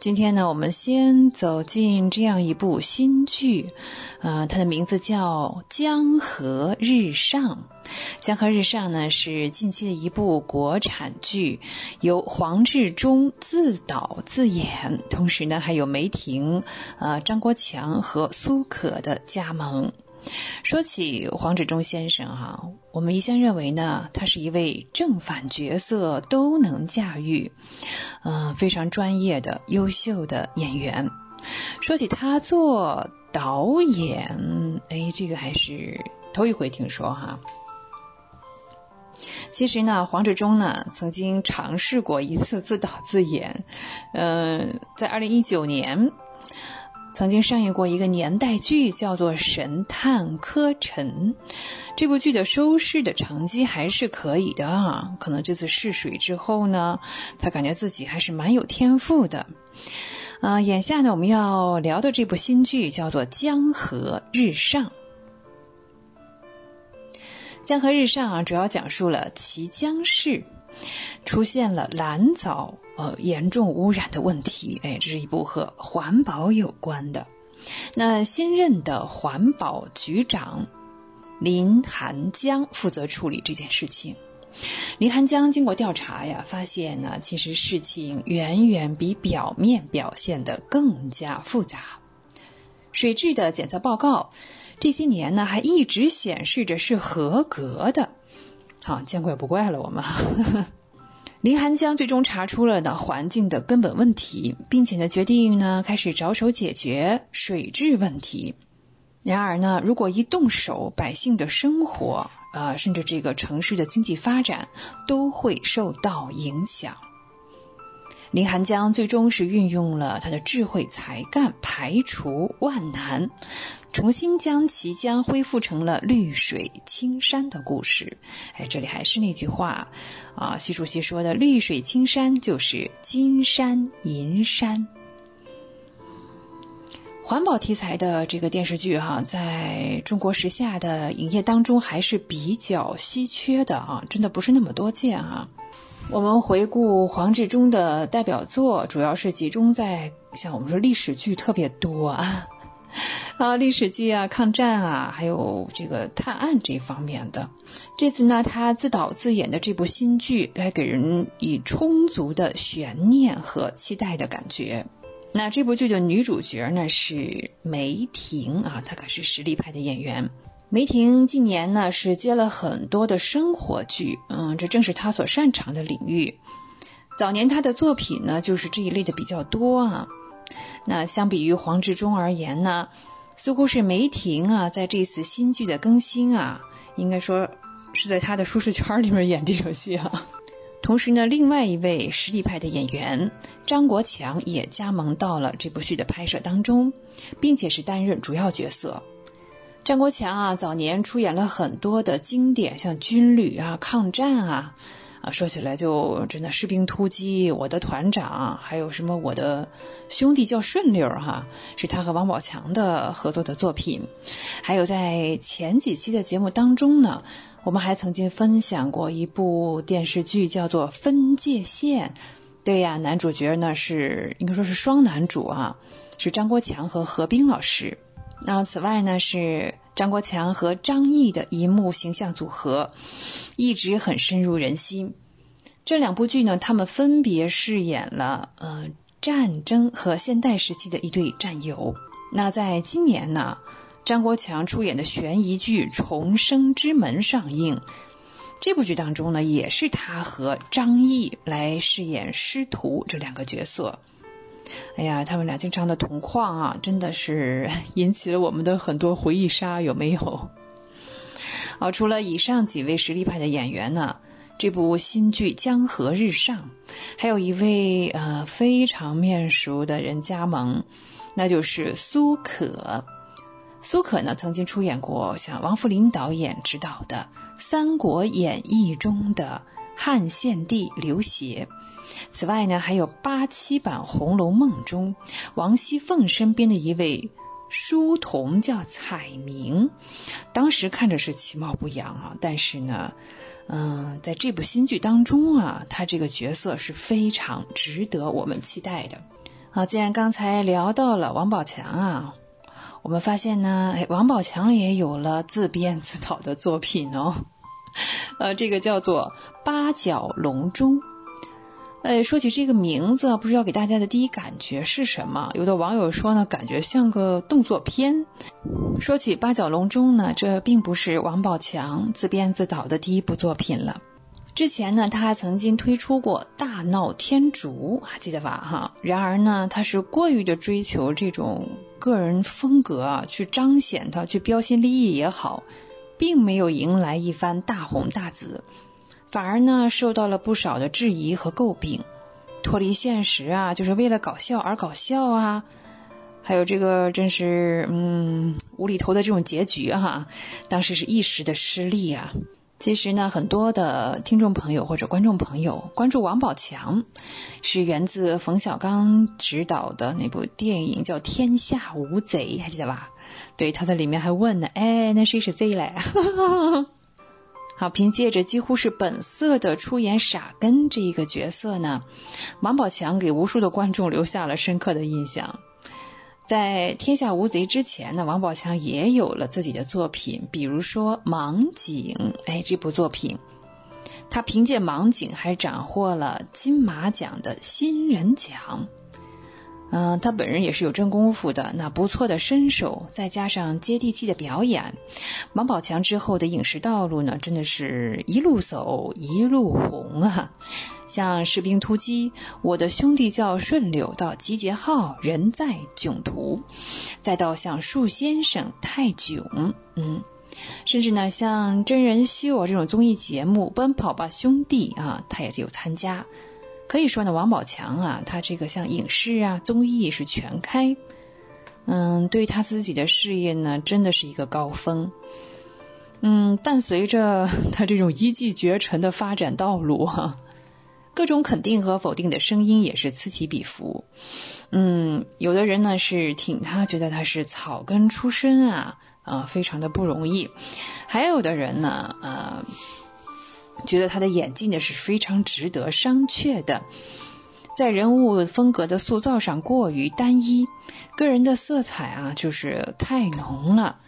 今天呢，我们先走进这样一部新剧，呃，它的名字叫《江河日上》。《江河日上》呢是近期的一部国产剧，由黄志忠自导自演，同时呢还有梅婷、呃张国强和苏可的加盟。说起黄志忠先生哈，我们一向认为呢，他是一位正反角色都能驾驭，嗯，非常专业的优秀的演员。说起他做导演，哎，这个还是头一回听说哈。其实呢，黄志忠呢曾经尝试过一次自导自演，嗯，在二零一九年。曾经上映过一个年代剧，叫做《神探柯晨》。这部剧的收视的成绩还是可以的啊。可能这次试水之后呢，他感觉自己还是蛮有天赋的。啊，眼下呢，我们要聊的这部新剧叫做《江河日上》。《江河日上》啊，主要讲述了綦江市出现了蓝藻。呃，严重污染的问题，哎，这是一部和环保有关的。那新任的环保局长林寒江负责处理这件事情。林寒江经过调查呀，发现呢，其实事情远远比表面表现的更加复杂。水质的检测报告这些年呢，还一直显示着是合格的。好，见怪不怪了，我们。林寒江最终查出了呢环境的根本问题，并且呢决定呢开始着手解决水质问题。然而呢，如果一动手，百姓的生活啊，甚至这个城市的经济发展都会受到影响。林寒江最终是运用了他的智慧才干，排除万难，重新将綦江恢复成了绿水青山的故事。哎，这里还是那句话啊，习主席说的“绿水青山就是金山银山”。环保题材的这个电视剧哈，在中国时下的影业当中还是比较稀缺的啊，真的不是那么多见啊。我们回顾黄志忠的代表作，主要是集中在像我们说历史剧特别多啊，<laughs> 啊历史剧啊、抗战啊，还有这个探案这方面的。这次呢，他自导自演的这部新剧，该给人以充足的悬念和期待的感觉。那这部剧的女主角呢是梅婷啊，她可是实力派的演员。梅婷近年呢是接了很多的生活剧，嗯，这正是她所擅长的领域。早年她的作品呢就是这一类的比较多啊。那相比于黄志忠而言呢，似乎是梅婷啊在这次新剧的更新啊，应该说是在她的舒适圈里面演这种戏啊。同时呢，另外一位实力派的演员张国强也加盟到了这部剧的拍摄当中，并且是担任主要角色。张国强啊，早年出演了很多的经典，像军旅啊、抗战啊，啊，说起来就真的士兵突击、我的团长，还有什么我的兄弟叫顺溜哈，是他和王宝强的合作的作品。还有在前几期的节目当中呢，我们还曾经分享过一部电视剧，叫做《分界线》。对呀，男主角呢是应该说是双男主啊，是张国强和何冰老师。那此外呢，是张国强和张译的一幕形象组合，一直很深入人心。这两部剧呢，他们分别饰演了呃战争和现代时期的一对战友。那在今年呢，张国强出演的悬疑剧《重生之门》上映，这部剧当中呢，也是他和张译来饰演师徒这两个角色。哎呀，他们俩经常的同框啊，真的是 <laughs> 引起了我们的很多回忆杀，有没有？<laughs> 好，除了以上几位实力派的演员呢，这部新剧《江河日上》还有一位呃非常面熟的人加盟，那就是苏可。苏可呢，曾经出演过像王扶林导演执导的《三国演义》中的汉献帝刘协。此外呢，还有八七版《红楼梦》中王熙凤身边的一位书童叫彩明，当时看着是其貌不扬啊，但是呢，嗯，在这部新剧当中啊，他这个角色是非常值得我们期待的。啊，既然刚才聊到了王宝强啊，我们发现呢，哎，王宝强也有了自编自导的作品哦，呃，这个叫做《八角笼中》。哎，说起这个名字，不知道给大家的第一感觉是什么？有的网友说呢，感觉像个动作片。说起《八角笼中》呢，这并不是王宝强自编自导的第一部作品了。之前呢，他还曾经推出过《大闹天竺》，还记得吧？哈。然而呢，他是过于的追求这种个人风格啊，去彰显他，去标新立异也好，并没有迎来一番大红大紫。反而呢，受到了不少的质疑和诟病，脱离现实啊，就是为了搞笑而搞笑啊，还有这个真是嗯无厘头的这种结局哈，当时是一时的失利啊。其实呢，很多的听众朋友或者观众朋友关注王宝强，是源自冯小刚执导的那部电影叫《天下无贼》，还记得吧？对，他在里面还问呢，哎，那谁是贼嘞？<laughs> 好，凭借着几乎是本色的出演傻根这一个角色呢，王宝强给无数的观众留下了深刻的印象。在《天下无贼》之前呢，王宝强也有了自己的作品，比如说《盲井》。哎，这部作品，他凭借《盲井》还斩获了金马奖的新人奖。嗯，他本人也是有真功夫的，那不错的身手，再加上接地气的表演，王宝强之后的影视道路呢，真的是一路走一路红啊！像《士兵突击》《我的兄弟叫顺溜》到《集结号》《人在囧途》，再到像《树先生》《泰囧》，嗯，甚至呢像真人秀这种综艺节目《奔跑吧兄弟》啊，他也有参加。可以说呢，王宝强啊，他这个像影视啊、综艺是全开，嗯，对于他自己的事业呢，真的是一个高峰。嗯，伴随着他这种一骑绝尘的发展道路哈，各种肯定和否定的声音也是此起彼伏。嗯，有的人呢是挺他，觉得他是草根出身啊，啊，非常的不容易；还有的人呢，呃。觉得他的演技呢是非常值得商榷的，在人物风格的塑造上过于单一，个人的色彩啊就是太浓了。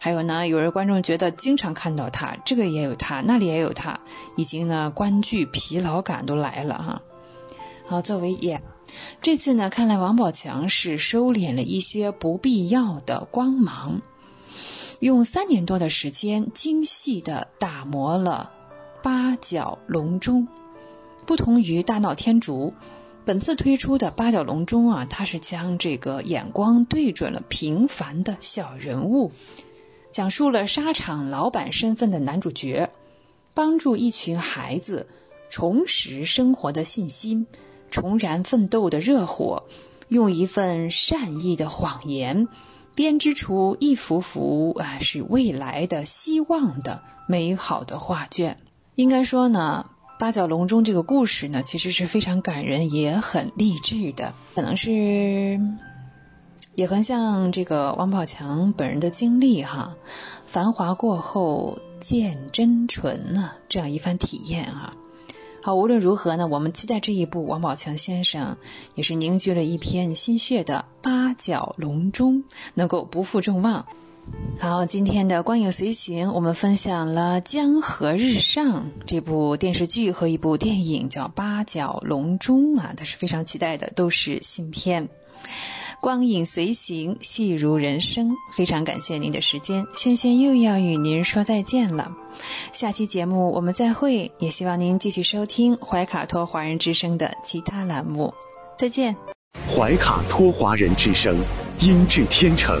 还有呢，有人观众觉得经常看到他，这个也有他，那里也有他，已经呢观剧疲劳感都来了哈。好，作为演，这次呢看来王宝强是收敛了一些不必要的光芒，用三年多的时间精细的打磨了。八角笼中，不同于大闹天竺，本次推出的八角笼中啊，它是将这个眼光对准了平凡的小人物，讲述了沙场老板身份的男主角，帮助一群孩子重拾生活的信心，重燃奋斗的热火，用一份善意的谎言，编织出一幅幅啊是未来的希望的美好的画卷。应该说呢，八角笼中这个故事呢，其实是非常感人，也很励志的。可能是，也很像这个王宝强本人的经历哈。繁华过后见真纯呐，这样一番体验啊。好，无论如何呢，我们期待这一部王宝强先生也是凝聚了一片心血的八角笼中，能够不负众望。好，今天的光影随行，我们分享了《江河日上》这部电视剧和一部电影，叫《八角笼中》啊，都是非常期待的，都是新片。光影随行，戏如人生，非常感谢您的时间，轩轩又要与您说再见了。下期节目我们再会，也希望您继续收听怀卡托华人之声的其他栏目。再见。怀卡托华人之声，音质天成。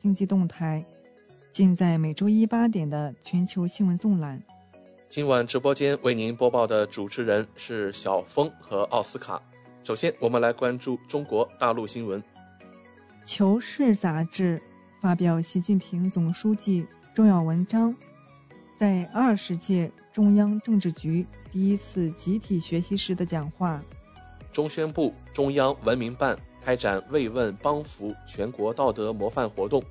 经济动态，尽在每周一八点的全球新闻纵览。今晚直播间为您播报的主持人是小峰和奥斯卡。首先，我们来关注中国大陆新闻。《求是》杂志发表习近平总书记重要文章，在二十届中央政治局第一次集体学习时的讲话。中宣部、中央文明办。开展慰问帮扶全国道德模范活动。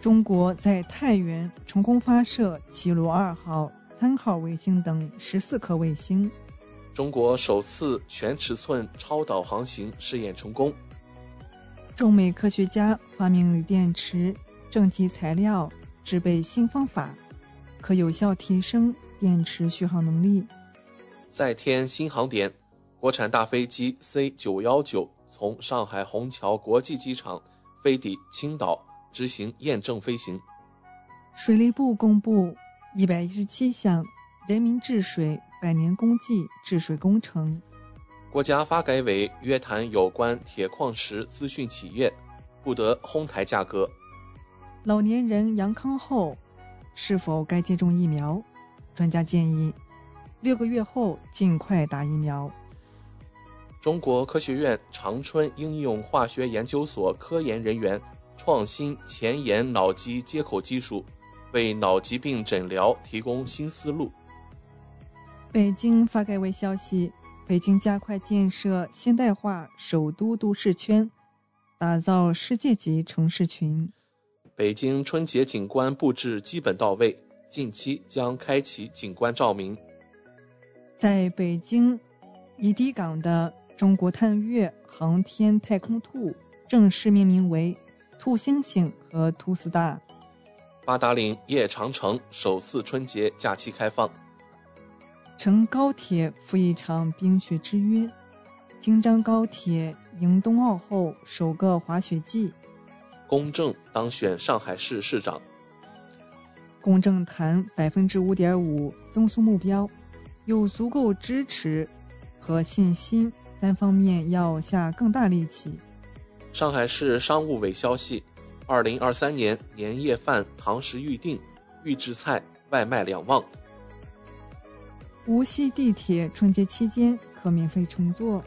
中国在太原成功发射齐鲁二号、三号卫星等十四颗卫星。中国首次全尺寸超导航行试验成功。中美科学家发明锂电池正极材料制备新方法，可有效提升电池续航能力。再添新航点，国产大飞机 C 九幺九。从上海虹桥国际机场飞抵青岛执行验证飞行。水利部公布一百一十七项人民治水百年功绩治水工程。国家发改委约谈有关铁矿石资讯企业，不得哄抬价格。老年人阳康后是否该接种疫苗？专家建议六个月后尽快打疫苗。中国科学院长春应用化学研究所科研人员创新前沿脑机接口技术，为脑疾病诊疗提供新思路。北京发改委消息。北京加快建设现代化首都都市圈，打造世界级城市群。北京春节景观布置基本到位，近期将开启景观照明。在北京宜堤港的中国探月航天太空兔正式命名为“兔星星”和“兔 star”。八达岭夜长城首次春节假期开放。乘高铁赴一场冰雪之约，京张高铁迎冬奥后首个滑雪季。龚正当选上海市市长。龚正谈百分之五点五增速目标，有足够支持和信心，三方面要下更大力气。上海市商务委消息，二零二三年年夜饭堂食预订、预制菜外卖两旺。无锡地铁春节期间可免费乘坐。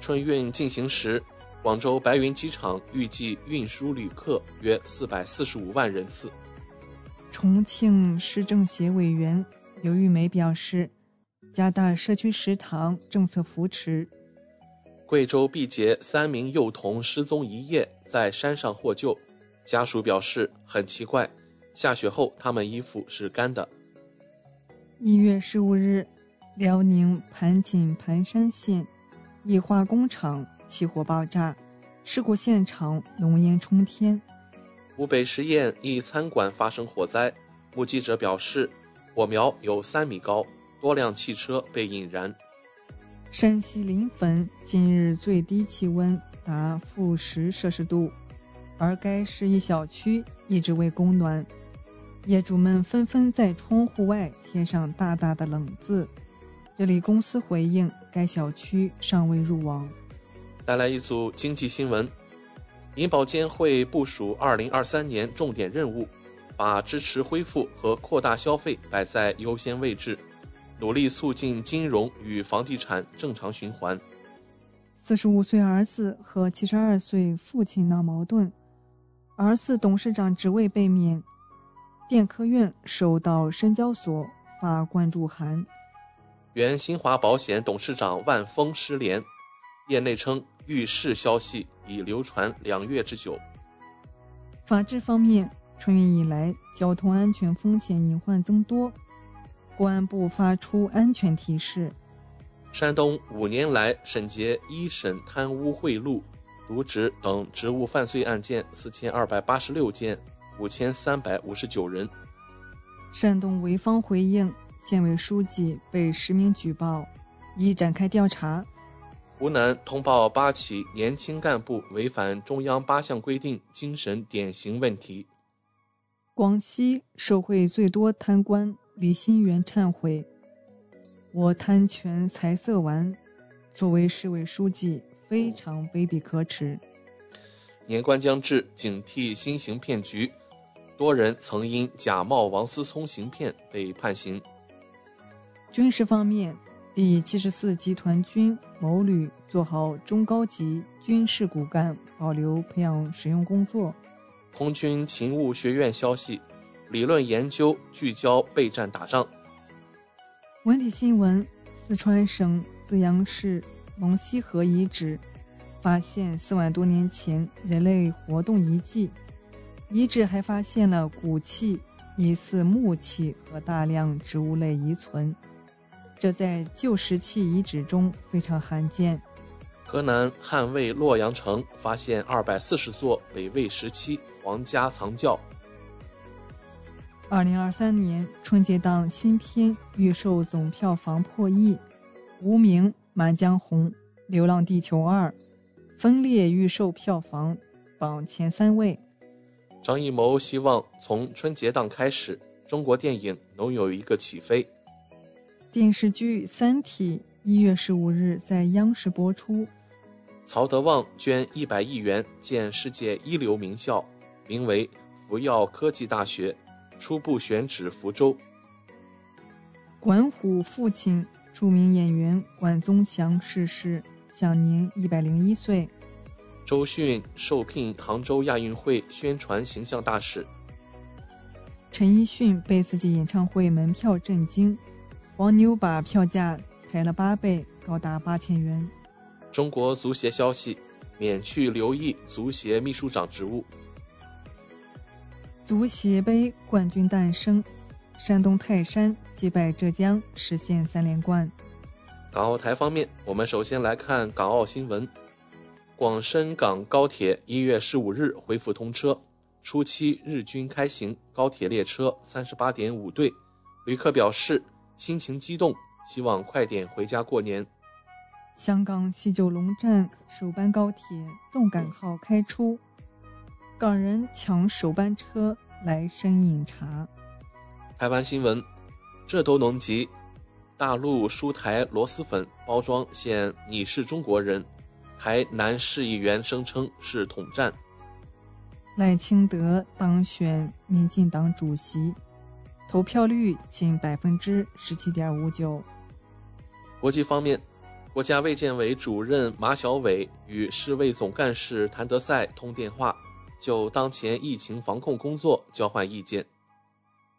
春运进行时，广州白云机场预计运输旅客约四百四十五万人次。重庆市政协委员刘玉梅表示，加大社区食堂政策扶持。贵州毕节三名幼童失踪一夜，在山上获救，家属表示很奇怪，下雪后他们衣服是干的。一月十五日，辽宁盘锦盘山县液化工厂起火爆炸，事故现场浓烟冲天。湖北十堰一餐馆发生火灾，目击者表示，火苗有三米高，多辆汽车被引燃。山西临汾今日最低气温达负十摄氏度，而该市一小区一直未供暖。业主们纷纷在窗户外贴上大大的“冷”字。这里公司回应，该小区尚未入网。带来一组经济新闻：银保监会部署2023年重点任务，把支持恢复和扩大消费摆在优先位置，努力促进金融与房地产正常循环。四十五岁儿子和七十二岁父亲闹矛盾，儿子董事长职位被免。电科院收到深交所发关注函。原新华保险董事长万峰失联，业内称遇事消息已流传两月之久。法治方面，春运以来交通安全风险隐患增多，公安部发出安全提示。山东五年来审结一审贪污贿赂、渎职等职务犯罪案件四千二百八十六件。五千三百五十九人。山东潍坊回应，县委书记被实名举报，已展开调查。湖南通报八起年轻干部违反中央八项规定精神典型问题。广西受贿最多贪官李新元忏悔：“我贪权财色玩，作为市委书记非常卑鄙可耻。”年关将至，警惕新型骗局。多人曾因假冒王思聪行骗被判刑。军事方面，第七十四集团军某旅做好中高级军事骨干保留培养使用工作。空军勤务学院消息，理论研究聚焦备战打仗。文体新闻：四川省资阳市龙溪河遗址发现四万多年前人类活动遗迹。遗址还发现了骨器、疑似木器和大量植物类遗存，这在旧石器遗址中非常罕见。河南汉魏洛阳城发现二百四十座北魏时期皇家藏教。二零二三年春节档新片预售总票房破亿，《无名》《满江红》《流浪地球二》分列预售票房榜前三位。张艺谋希望从春节档开始，中国电影能有一个起飞。电视剧《三体》一月十五日在央视播出。曹德旺捐一百亿元建世界一流名校，名为福耀科技大学，初步选址福州。管虎父亲，著名演员管宗祥逝世，享年一百零一岁。周迅受聘杭州亚运会宣传形象大使。陈奕迅被自己演唱会门票震惊。黄牛把票价抬了八倍，高达八千元。中国足协消息，免去刘毅足协秘书长职务。足协杯冠军诞生，山东泰山击败浙江，实现三连冠。港澳台方面，我们首先来看港澳新闻。广深港高铁一月十五日恢复通车，初期日均开行高铁列车三十八点五对，旅客表示。心情激动，希望快点回家过年。香港西九龙站首班高铁动感号开出，港人抢首班车来深饮茶。台湾新闻，这都能急，大陆输台螺蛳粉包装现你是中国人，台南市议员声称是统战。赖清德当选民进党主席。投票率仅百分之十七点五九。国际方面，国家卫健委主任马晓伟与世卫总干事谭德赛通电话，就当前疫情防控工作交换意见。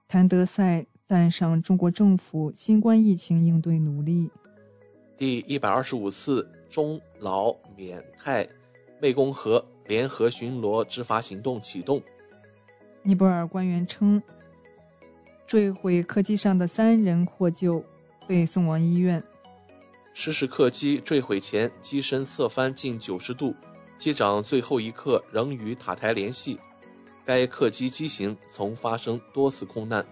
谭德赛赞赏中国政府新冠疫情应对努力。第一百二十五次中老缅泰湄公河联合巡逻执法行动启动。尼泊尔官员称。坠毁客机上的三人获救，被送往医院。失事客机坠毁前，机身侧翻近九十度，机长最后一刻仍与塔台联系。该客机机型曾发生多次空难。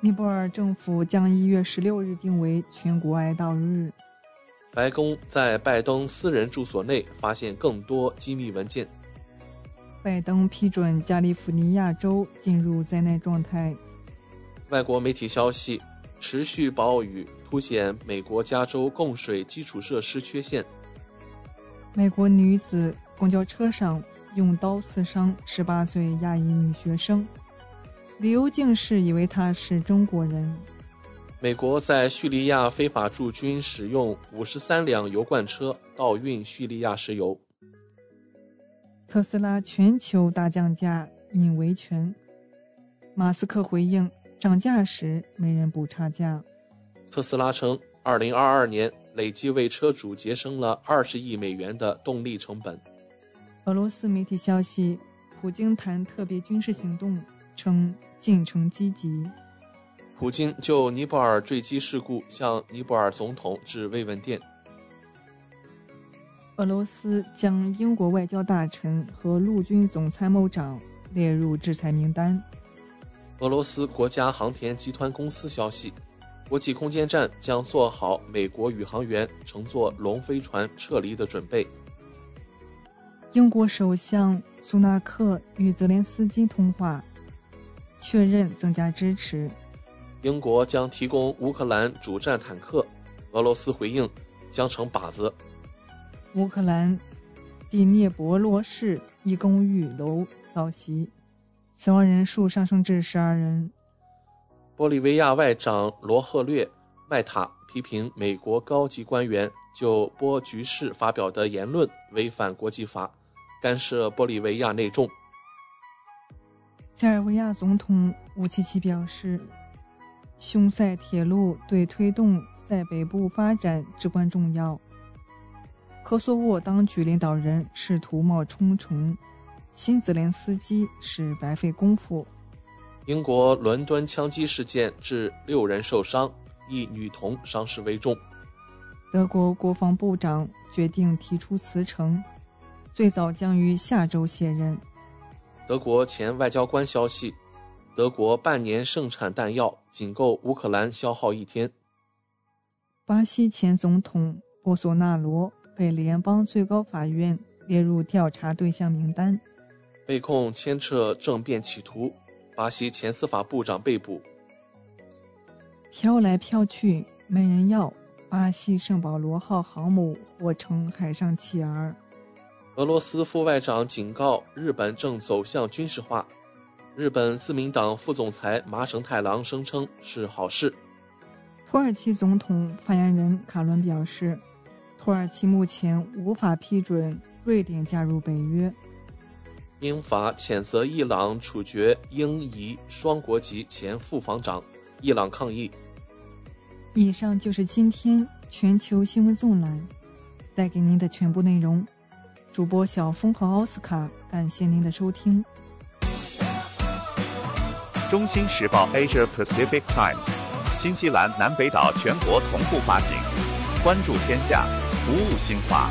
尼泊尔政府将一月十六日定为全国哀悼日。白宫在拜登私人住所内发现更多机密文件。拜登批准加利福尼亚州进入灾难状态。外国媒体消息，持续暴雨凸显美国加州供水基础设施缺陷。美国女子公交车上用刀刺伤十八岁亚裔女学生，理由竟是以为她是中国人。美国在叙利亚非法驻军使用五十三辆油罐车倒运叙利亚石油。特斯拉全球大降价引维权，马斯克回应。涨价时没人补差价。特斯拉称，二零二二年累计为车主节省了二十亿美元的动力成本。俄罗斯媒体消息，普京谈特别军事行动，称进程积极。普京就尼泊尔坠机事故向尼泊尔总统致慰问电。俄罗斯将英国外交大臣和陆军总参谋长列入制裁名单。俄罗斯国家航天集团公司消息，国际空间站将做好美国宇航员乘坐龙飞船撤离的准备。英国首相苏纳克与泽连斯基通话，确认增加支持。英国将提供乌克兰主战坦克，俄罗斯回应将成靶子。乌克兰第聂伯罗市一公寓楼遭袭。死亡人数上升至十二人。玻利维亚外长罗赫略麦塔批评美国高级官员就波局势发表的言论违反国际法，干涉玻利维亚内政。塞尔维亚总统武契奇表示，匈塞铁路对推动塞北部发展至关重要。科索沃当局领导人试图冒充成。新泽连斯基是白费功夫。英国伦敦枪击事件致六人受伤，一女童伤势危重。德国国防部长决定提出辞呈，最早将于下周卸任。德国前外交官消息，德国半年盛产弹药仅够乌克兰消耗一天。巴西前总统波索纳罗被联邦最高法院列入调查对象名单。被控牵扯政变企图，巴西前司法部长被捕。飘来飘去没人要。巴西圣保罗号航母或成海上弃儿。俄罗斯副外长警告日本正走向军事化。日本自民党副总裁麻生太郎声称是好事。土耳其总统发言人卡伦表示，土耳其目前无法批准瑞典加入北约。英法谴责伊朗处决英伊双国籍前副防长，伊朗抗议。以上就是今天全球新闻纵览带给您的全部内容。主播小峰和奥斯卡，感谢您的收听。中新时报 Asia Pacific Times，新西兰南北岛全国同步发行。关注天下，服务新华，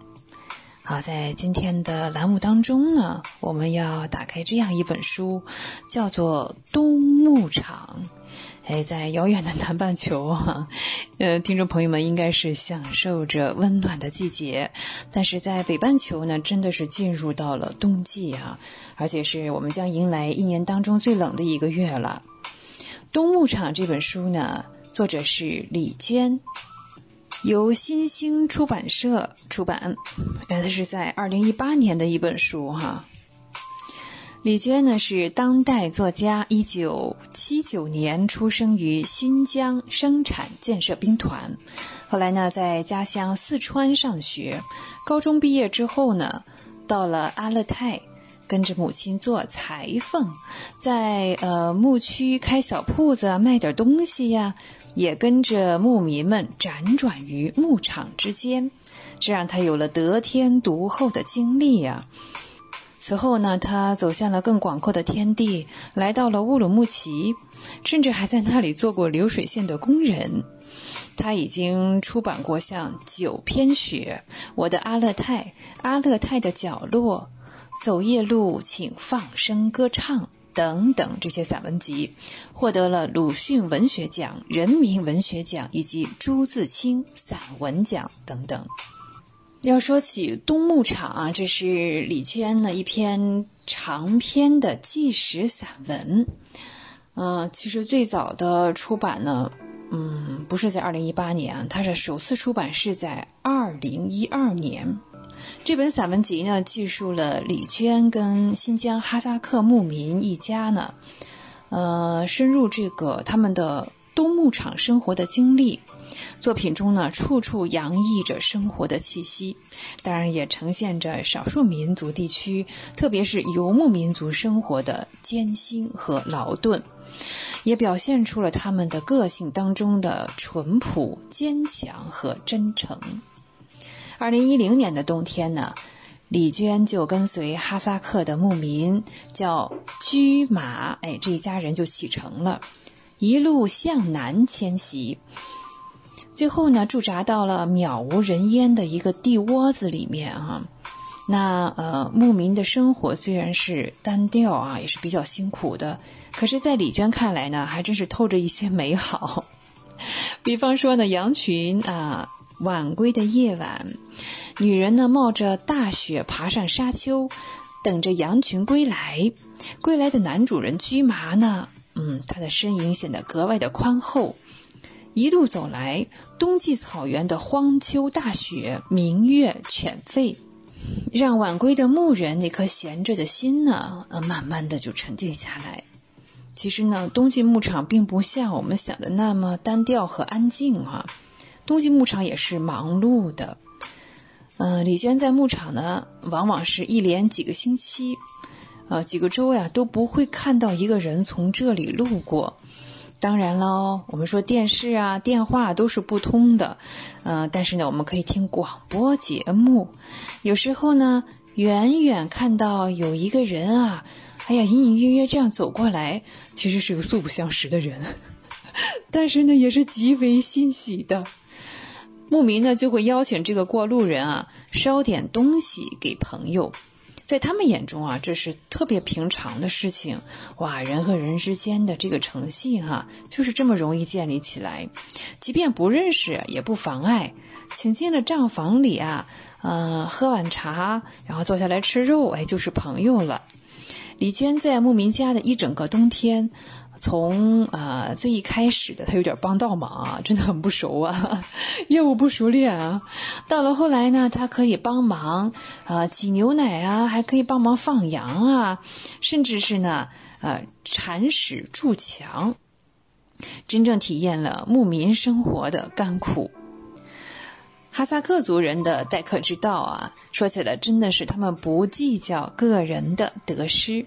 好，在今天的栏目当中呢，我们要打开这样一本书，叫做《冬牧场》。哎，在遥远的南半球啊，呃，听众朋友们应该是享受着温暖的季节，但是在北半球呢，真的是进入到了冬季啊，而且是我们将迎来一年当中最冷的一个月了。《冬牧场》这本书呢，作者是李娟。由新兴出版社出版，呃，它是在二零一八年的一本书哈。李娟呢是当代作家，一九七九年出生于新疆生产建设兵团，后来呢在家乡四川上学，高中毕业之后呢，到了阿勒泰，跟着母亲做裁缝，在呃牧区开小铺子卖点东西呀。也跟着牧民们辗转于牧场之间，这让他有了得天独厚的经历呀。此后呢，他走向了更广阔的天地，来到了乌鲁木齐，甚至还在那里做过流水线的工人。他已经出版过像《九篇雪》《我的阿勒泰》《阿勒泰的角落》《走夜路，请放声歌唱》。等等这些散文集，获得了鲁迅文学奖、人民文学奖以及朱自清散文奖等等。要说起《冬牧场》啊，这是李娟的一篇长篇的纪实散文。嗯，其实最早的出版呢，嗯，不是在二零一八年啊，它是首次出版是在二零一二年。这本散文集呢，记述了李娟跟新疆哈萨克牧民一家呢，呃，深入这个他们的冬牧场生活的经历。作品中呢，处处洋溢着生活的气息，当然也呈现着少数民族地区，特别是游牧民族生活的艰辛和劳顿，也表现出了他们的个性当中的淳朴、坚强和真诚。二零一零年的冬天呢，李娟就跟随哈萨克的牧民叫居马，哎，这一家人就启程了，一路向南迁徙。最后呢，驻扎到了渺无人烟的一个地窝子里面啊。那呃，牧民的生活虽然是单调啊，也是比较辛苦的，可是，在李娟看来呢，还真是透着一些美好。比方说呢，羊群啊，晚归的夜晚，女人呢冒着大雪爬上沙丘，等着羊群归来。归来的男主人驹麻呢，嗯，他的身影显得格外的宽厚。一路走来，冬季草原的荒丘大雪，明月犬吠。让晚归的牧人那颗闲着的心呢，呃，慢慢的就沉静下来。其实呢，冬季牧场并不像我们想的那么单调和安静哈，冬季牧场也是忙碌的。嗯，李娟在牧场呢，往往是一连几个星期，呃，几个周呀都不会看到一个人从这里路过。当然喽，我们说电视啊、电话都是不通的，嗯，但是呢，我们可以听广播节目。有时候呢，远远看到有一个人啊，哎呀，隐隐约约这样走过来，其实是个素不相识的人，<laughs> 但是呢，也是极为欣喜的。牧民呢就会邀请这个过路人啊，捎点东西给朋友。在他们眼中啊，这是特别平常的事情，哇，人和人之间的这个诚信哈，就是这么容易建立起来，即便不认识也不妨碍，请进了账房里啊，嗯，喝碗茶，然后坐下来吃肉，哎，就是朋友了。李娟在牧民家的一整个冬天。从啊最一开始的他有点帮倒忙啊，真的很不熟啊，<laughs> 业务不熟练啊。到了后来呢，他可以帮忙啊挤牛奶啊，还可以帮忙放羊啊，甚至是呢啊铲屎筑墙，真正体验了牧民生活的甘苦。哈萨克族人的待客之道啊，说起来真的是他们不计较个人的得失。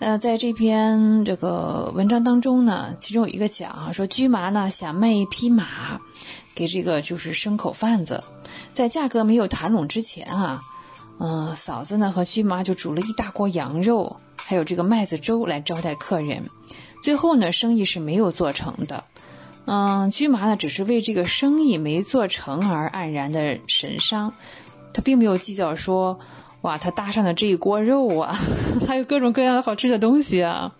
呃，在这篇这个文章当中呢，其中有一个讲啊，说驹麻呢想卖一匹马给这个就是牲口贩子，在价格没有谈拢之前啊，嗯，嫂子呢和驹麻就煮了一大锅羊肉，还有这个麦子粥来招待客人。最后呢，生意是没有做成的。嗯，驹麻呢只是为这个生意没做成而黯然的神伤，他并没有计较说。哇，他搭上的这一锅肉啊，<laughs> 还有各种各样的好吃的东西啊。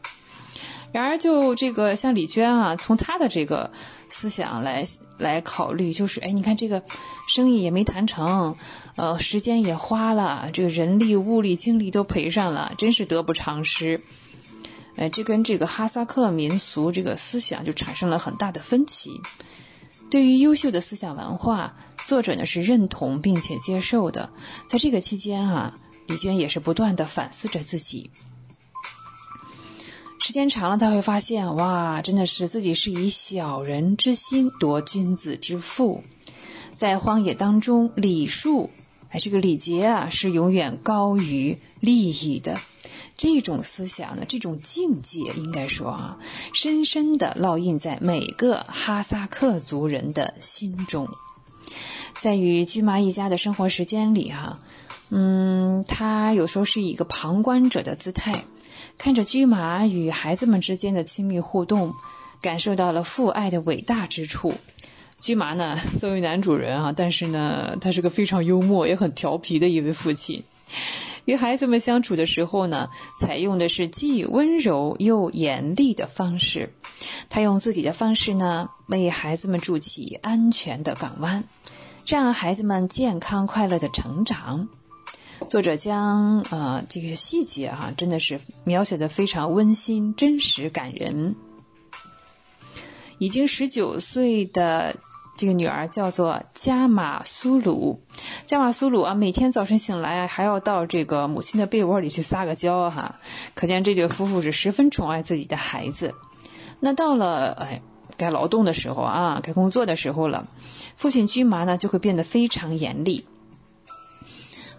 然而，就这个像李娟啊，从她的这个思想来来考虑，就是哎，你看这个生意也没谈成，呃，时间也花了，这个人力、物力、精力都赔上了，真是得不偿失。哎，这跟这个哈萨克民俗这个思想就产生了很大的分歧。对于优秀的思想文化。作者呢是认同并且接受的，在这个期间啊，李娟也是不断的反思着自己。时间长了，他会发现，哇，真的是自己是以小人之心夺君子之腹，在荒野当中，礼数，哎，这个礼节啊，是永远高于利益的。这种思想呢，这种境界，应该说啊，深深的烙印在每个哈萨克族人的心中。在与驹麻一家的生活时间里，哈，嗯，他有时候是以一个旁观者的姿态，看着驹麻与孩子们之间的亲密互动，感受到了父爱的伟大之处。驹麻呢，作为男主人啊，但是呢，他是个非常幽默也很调皮的一位父亲。与孩子们相处的时候呢，采用的是既温柔又严厉的方式。他用自己的方式呢，为孩子们筑起安全的港湾。让孩子们健康快乐的成长。作者将呃这个细节哈，真的是描写的非常温馨、真实、感人。已经十九岁的这个女儿叫做加马苏鲁，加马苏鲁啊，每天早晨醒来还要到这个母亲的被窝里去撒个娇哈，可见这对夫妇是十分宠爱自己的孩子。那到了哎。该劳动的时候啊，该工作的时候了，父亲驹麻呢就会变得非常严厉。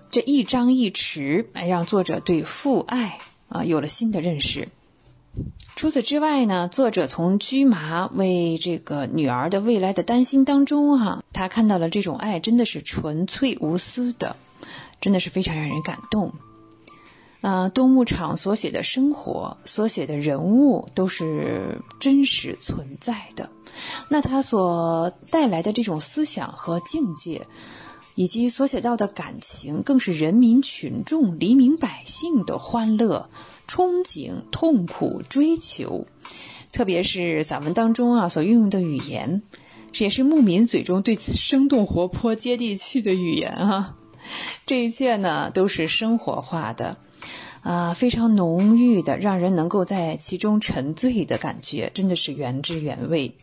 这一张一弛，哎，让作者对父爱啊有了新的认识。除此之外呢，作者从驹麻为这个女儿的未来的担心当中，哈，他看到了这种爱真的是纯粹无私的，真的是非常让人感动。啊，东牧场所写的生活，所写的人物都是真实存在的。那他所带来的这种思想和境界，以及所写到的感情，更是人民群众、黎民百姓的欢乐、憧憬、痛苦、追求。特别是散文当中啊所运用的语言，也是牧民嘴中对生动活泼、接地气的语言啊。这一切呢，都是生活化的。啊，非常浓郁的，让人能够在其中沉醉的感觉，真的是原汁原味。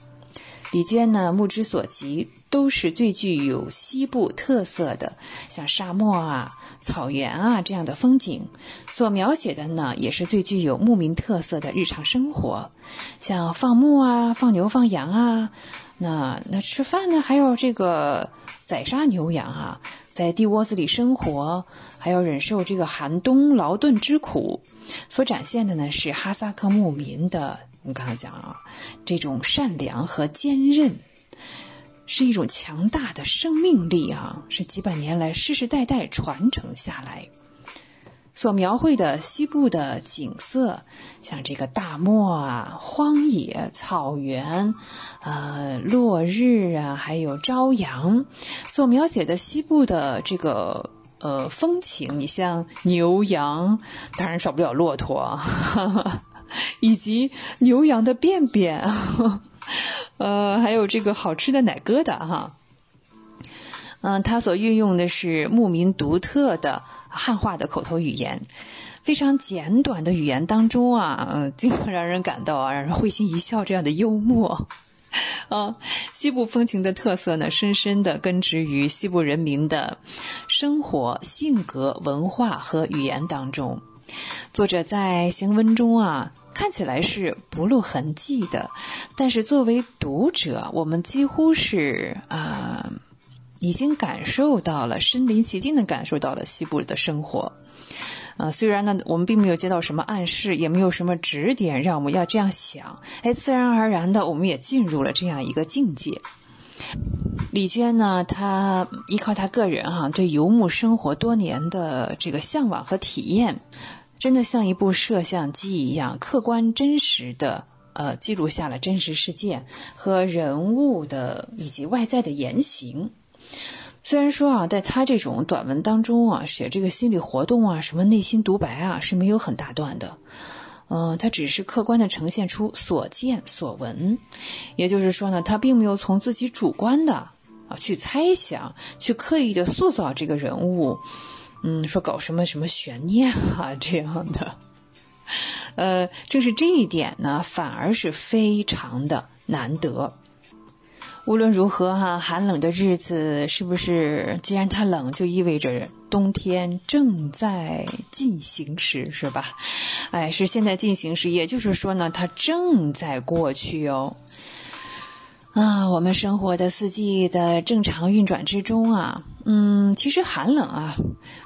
李娟呢，目之所及都是最具有西部特色的，像沙漠啊、草原啊这样的风景。所描写的呢，也是最具有牧民特色的日常生活，像放牧啊、放牛、放羊啊。那那吃饭呢，还有这个宰杀牛羊啊。在地窝子里生活，还要忍受这个寒冬劳顿之苦，所展现的呢是哈萨克牧民的，我们刚才讲啊，这种善良和坚韧，是一种强大的生命力啊，是几百年来世世代代传承下来。所描绘的西部的景色，像这个大漠啊、荒野、草原，呃，落日啊，还有朝阳，所描写的西部的这个呃风情，你像牛羊，当然少不了骆驼，以及牛羊的便便，<laughs> 呃，还有这个好吃的奶疙瘩哈。嗯，它所运用的是牧民独特的。汉化的口头语言，非常简短的语言当中啊，嗯，经常让人感到啊，让人会心一笑这样的幽默，啊，<laughs> 西部风情的特色呢，深深的根植于西部人民的生活、性格、文化和语言当中。作者在行文中啊，看起来是不露痕迹的，但是作为读者，我们几乎是啊。已经感受到了身临其境的感受到了西部的生活，啊，虽然呢，我们并没有接到什么暗示，也没有什么指点让我们要这样想，哎，自然而然的，我们也进入了这样一个境界。李娟呢，她依靠她个人哈对游牧生活多年的这个向往和体验，真的像一部摄像机一样，客观真实的呃记录下了真实事件和人物的以及外在的言行。虽然说啊，在他这种短文当中啊，写这个心理活动啊，什么内心独白啊，是没有很大段的。嗯，他只是客观的呈现出所见所闻，也就是说呢，他并没有从自己主观的啊去猜想，去刻意的塑造这个人物。嗯，说搞什么什么悬念啊这样的。呃，正是这一点呢，反而是非常的难得。无论如何哈，寒冷的日子是不是？既然它冷，就意味着冬天正在进行时，是吧？哎，是现在进行时，也就是说呢，它正在过去哦。啊，我们生活的四季的正常运转之中啊，嗯，其实寒冷啊，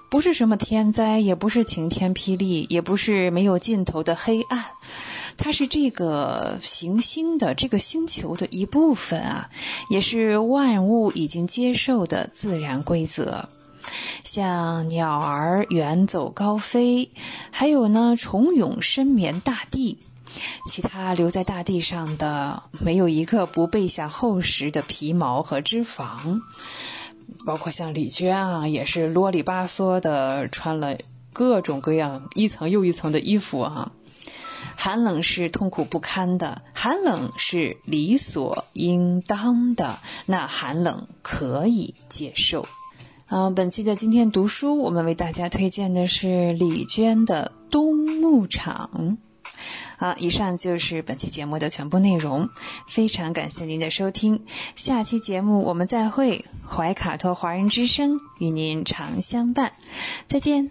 不是什么天灾，也不是晴天霹雳，也不是没有尽头的黑暗。它是这个行星的这个星球的一部分啊，也是万物已经接受的自然规则。像鸟儿远走高飞，还有呢虫蛹深眠大地，其他留在大地上的没有一个不备下厚实的皮毛和脂肪。包括像李娟啊，也是啰里吧嗦的穿了各种各样一层又一层的衣服啊。寒冷是痛苦不堪的，寒冷是理所应当的，那寒冷可以接受。啊，本期的今天读书，我们为大家推荐的是李娟的《冬牧场》。好，以上就是本期节目的全部内容，非常感谢您的收听，下期节目我们再会，怀卡托华人之声与您常相伴，再见。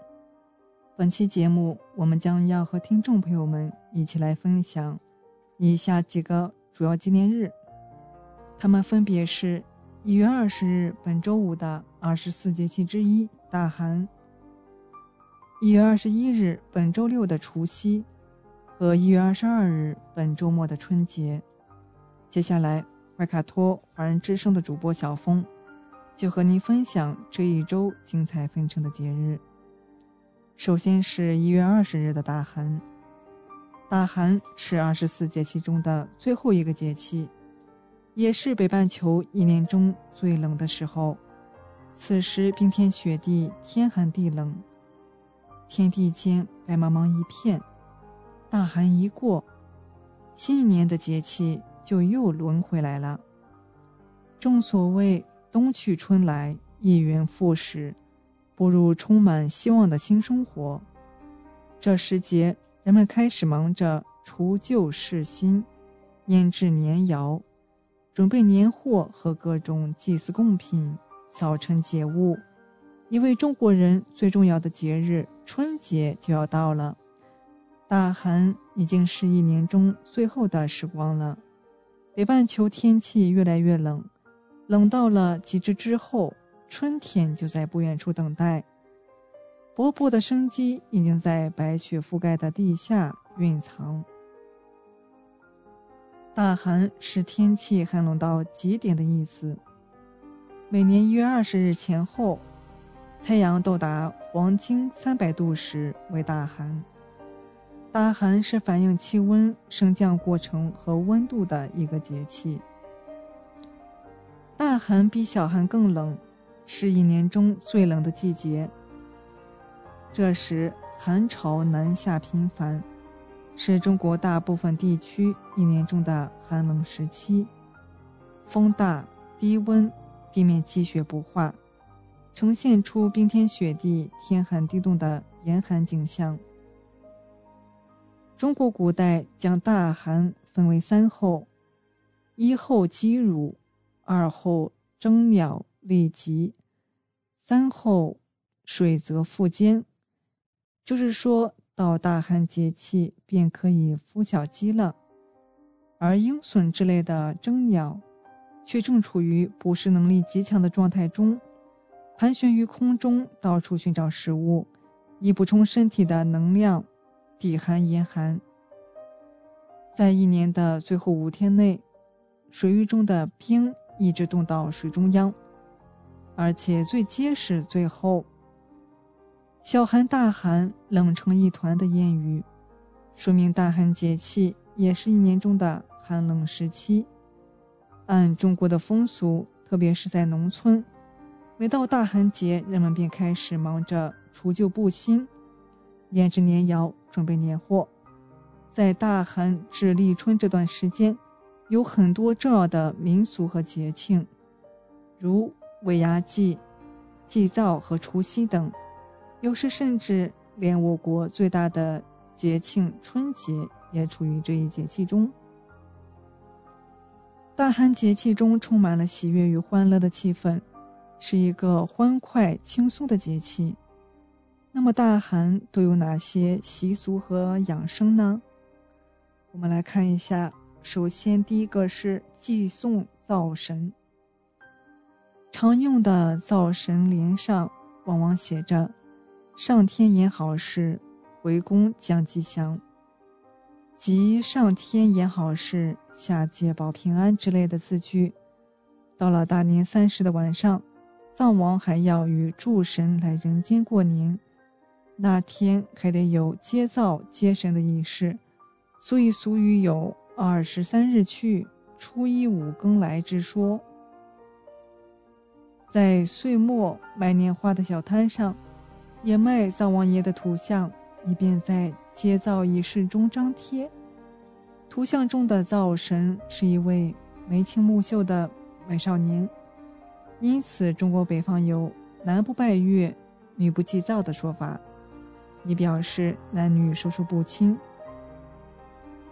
本期节目，我们将要和听众朋友们一起来分享以下几个主要纪念日，他们分别是：一月二十日，本周五的二十四节气之一大寒；一月二十一日，本周六的除夕；和一月二十二日，本周末的春节。接下来，怀卡托华人之声的主播小峰就和您分享这一周精彩纷呈的节日。首先是一月二十日的大寒。大寒是二十四节气中的最后一个节气，也是北半球一年中最冷的时候。此时冰天雪地，天寒地冷，天地间白茫茫一片。大寒一过，新一年的节气就又轮回来了。正所谓冬去春来，一元复始。步入充满希望的新生活，这时节，人们开始忙着除旧饰新、腌制年肴、准备年货和各种祭祀贡品、扫尘节物。因为中国人最重要的节日春节就要到了，大寒已经是一年中最后的时光了。北半球天气越来越冷，冷到了极致之后。春天就在不远处等待，勃勃的生机已经在白雪覆盖的地下蕴藏。大寒是天气寒冷到极点的意思。每年一月二十日前后，太阳到达黄金三百度时为大寒。大寒是反映气温升降过程和温度的一个节气。大寒比小寒更冷。是一年中最冷的季节。这时寒潮南下频繁，是中国大部分地区一年中的寒冷时期。风大、低温、地面积雪不化，呈现出冰天雪地、天寒地冻的严寒景象。中国古代将大寒分为三候：一候鸡乳，二候征鸟立吉。三后水泽复坚，就是说到大寒节气便可以孵小鸡了。而鹰隼之类的征鸟，却正处于捕食能力极强的状态中，盘旋于空中，到处寻找食物，以补充身体的能量，抵寒严寒。在一年的最后五天内，水域中的冰一直冻到水中央。而且最结实、最厚。小寒、大寒冷成一团的谚语，说明大寒节气也是一年中的寒冷时期。按中国的风俗，特别是在农村，每到大寒节，人们便开始忙着除旧布新、腌制年肴、准备年货。在大寒至立春这段时间，有很多重要的民俗和节庆，如。尾牙祭、祭灶和除夕等，有时甚至连我国最大的节庆春节也处于这一节气中。大寒节气中充满了喜悦与欢乐的气氛，是一个欢快轻松的节气。那么大寒都有哪些习俗和养生呢？我们来看一下。首先，第一个是祭送灶神。常用的灶神联上往往写着“上天言好事，回宫降吉祥”，即“上天言好事，下界保平安”之类的字句。到了大年三十的晚上，灶王还要与诸神来人间过年，那天还得有接灶接神的仪式，所以俗语有“二十三日去，初一五更来”之说。在岁末卖年花的小摊上，也卖灶王爷的图像，以便在接灶仪式中张贴。图像中的灶神是一位眉清目秀的美少年，因此中国北方有“男不拜月，女不祭灶”的说法，以表示男女授受不亲。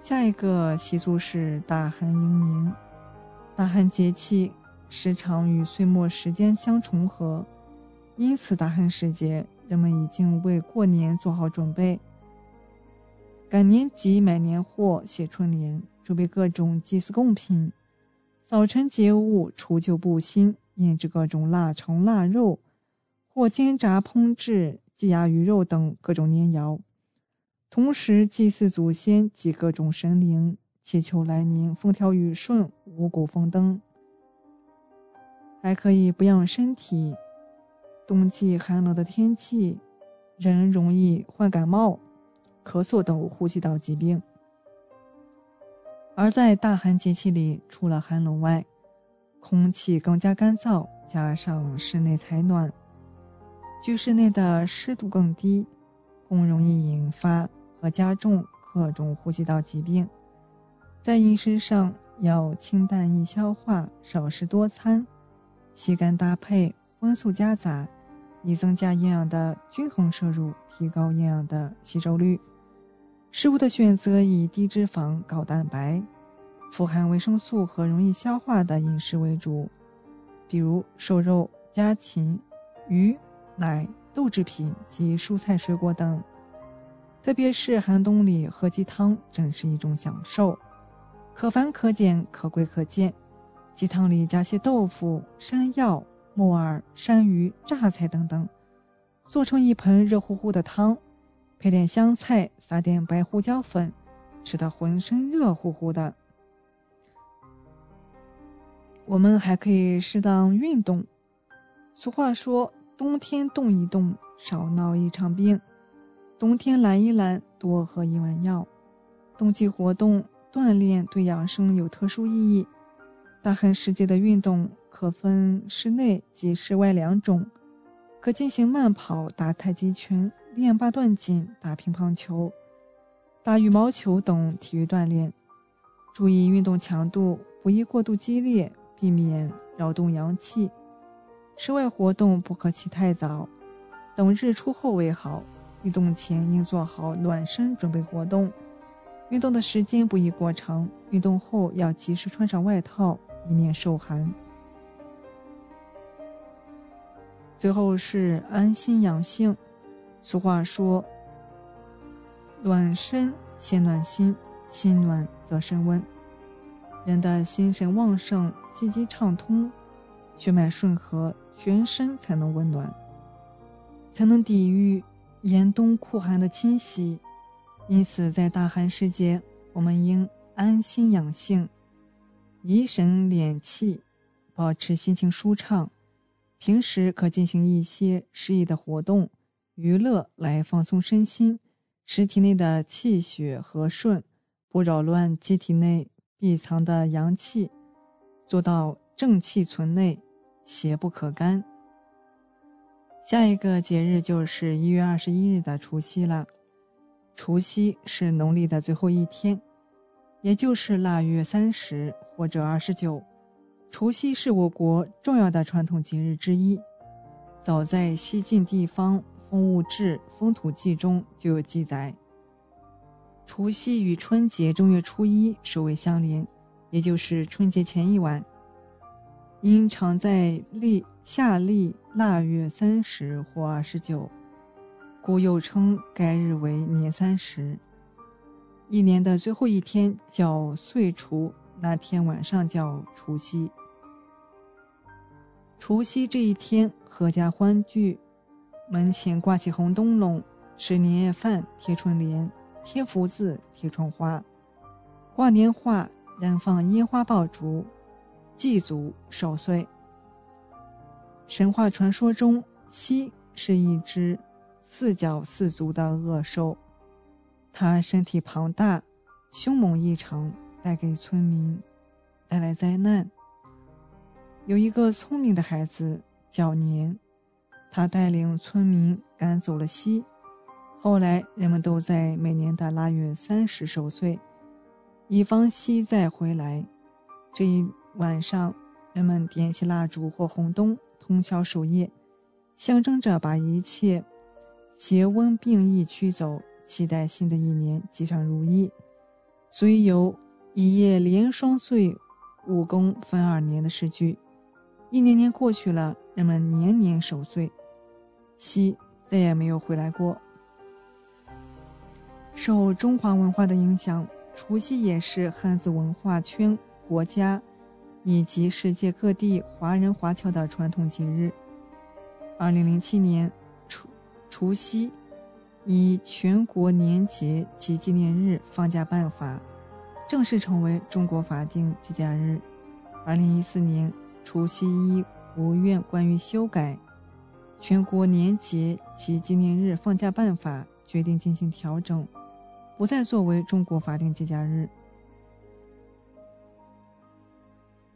下一个习俗是大寒迎年，大寒节气时常与岁末时间相重合，因此大寒时节，人们已经为过年做好准备。赶年集买年货，写春联，准备各种祭祀贡品。早晨节物，除旧布新，腌制各种腊肠、腊肉，或煎炸烹制鸡鸭鱼肉等各种年肴。同时祭祀祖先及各种神灵，祈求来年风调雨顺、五谷丰登。还可以补养身体。冬季寒冷的天气，人容易患感冒。咳嗽等呼吸道疾病，而在大寒节气里，除了寒冷外，空气更加干燥，加上室内采暖，居室内的湿度更低，更容易引发和加重各种呼吸道疾病。在饮食上要清淡易消化，少食多餐，稀干搭配，荤素夹杂，以增加营养的均衡摄入，提高营养的吸收率。食物的选择以低脂肪、高蛋白、富含维生素和容易消化的饮食为主，比如瘦肉、家禽、鱼、奶、豆制品及蔬菜水果等。特别是寒冬里喝鸡汤，真是一种享受，可繁可简，可贵可贱。鸡汤里加些豆腐、山药、木耳、山芋、榨菜等等，做成一盆热乎乎的汤。配点香菜，撒点白胡椒粉，吃得浑身热乎乎的。我们还可以适当运动。俗话说：“冬天动一动，少闹一场病；冬天懒一懒，多喝一碗药。”冬季活动锻炼对养生有特殊意义。大寒时节的运动可分室内及室外两种，可进行慢跑、打太极拳。练八段锦、打乒乓球、打羽毛球等体育锻炼，注意运动强度，不宜过度激烈，避免扰动阳气。室外活动不可起太早，等日出后为好。运动前应做好暖身准备活动，运动的时间不宜过长。运动后要及时穿上外套，以免受寒。最后是安心养性。俗话说：“暖身先暖心，心暖则身温。”人的心神旺盛，气机畅通，血脉顺和，全身才能温暖，才能抵御严冬酷寒的侵袭。因此，在大寒时节，我们应安心养性，怡神敛气，保持心情舒畅。平时可进行一些适宜的活动。娱乐来放松身心，使体内的气血和顺，不扰乱机体内闭藏的阳气，做到正气存内，邪不可干。下一个节日就是一月二十一日的除夕了。除夕是农历的最后一天，也就是腊月三十或者二十九。除夕是我国重要的传统节日之一，早在西晋地方。《风物志·风土记》中就有记载，除夕与春节正月初一首尾相连，也就是春节前一晚。因常在历夏历腊月三十或二十九，故又称该日为年三十。一年的最后一天叫岁除，那天晚上叫除夕。除夕这一天，阖家欢聚。门前挂起红灯笼，吃年夜饭，贴春联，贴福字，贴窗花，挂年画，燃放烟花爆竹，祭祖守岁。神话传说中，蟋是一只四脚四足的恶兽，它身体庞大，凶猛异常，带给村民带来灾难。有一个聪明的孩子叫年。他带领村民赶走了西。后来人们都在每年的腊月三十守岁，以防西再回来。这一晚上，人们点起蜡烛或红灯，通宵守夜，象征着把一切邪瘟病疫驱走，期待新的一年吉祥如意。所以有“一夜连双岁，五更分二年”的诗句。一年年过去了，人们年年守岁，西再也没有回来过。受中华文化的影响，除夕也是汉字文化圈国家以及世界各地华人华侨的传统节日。二零零七年，除除夕以全国年节及纪念日放假办法正式成为中国法定节假日。二零一四年，除夕一国务院关于修改全国年节及纪念日放假办法决定进行调整。不再作为中国法定节假日。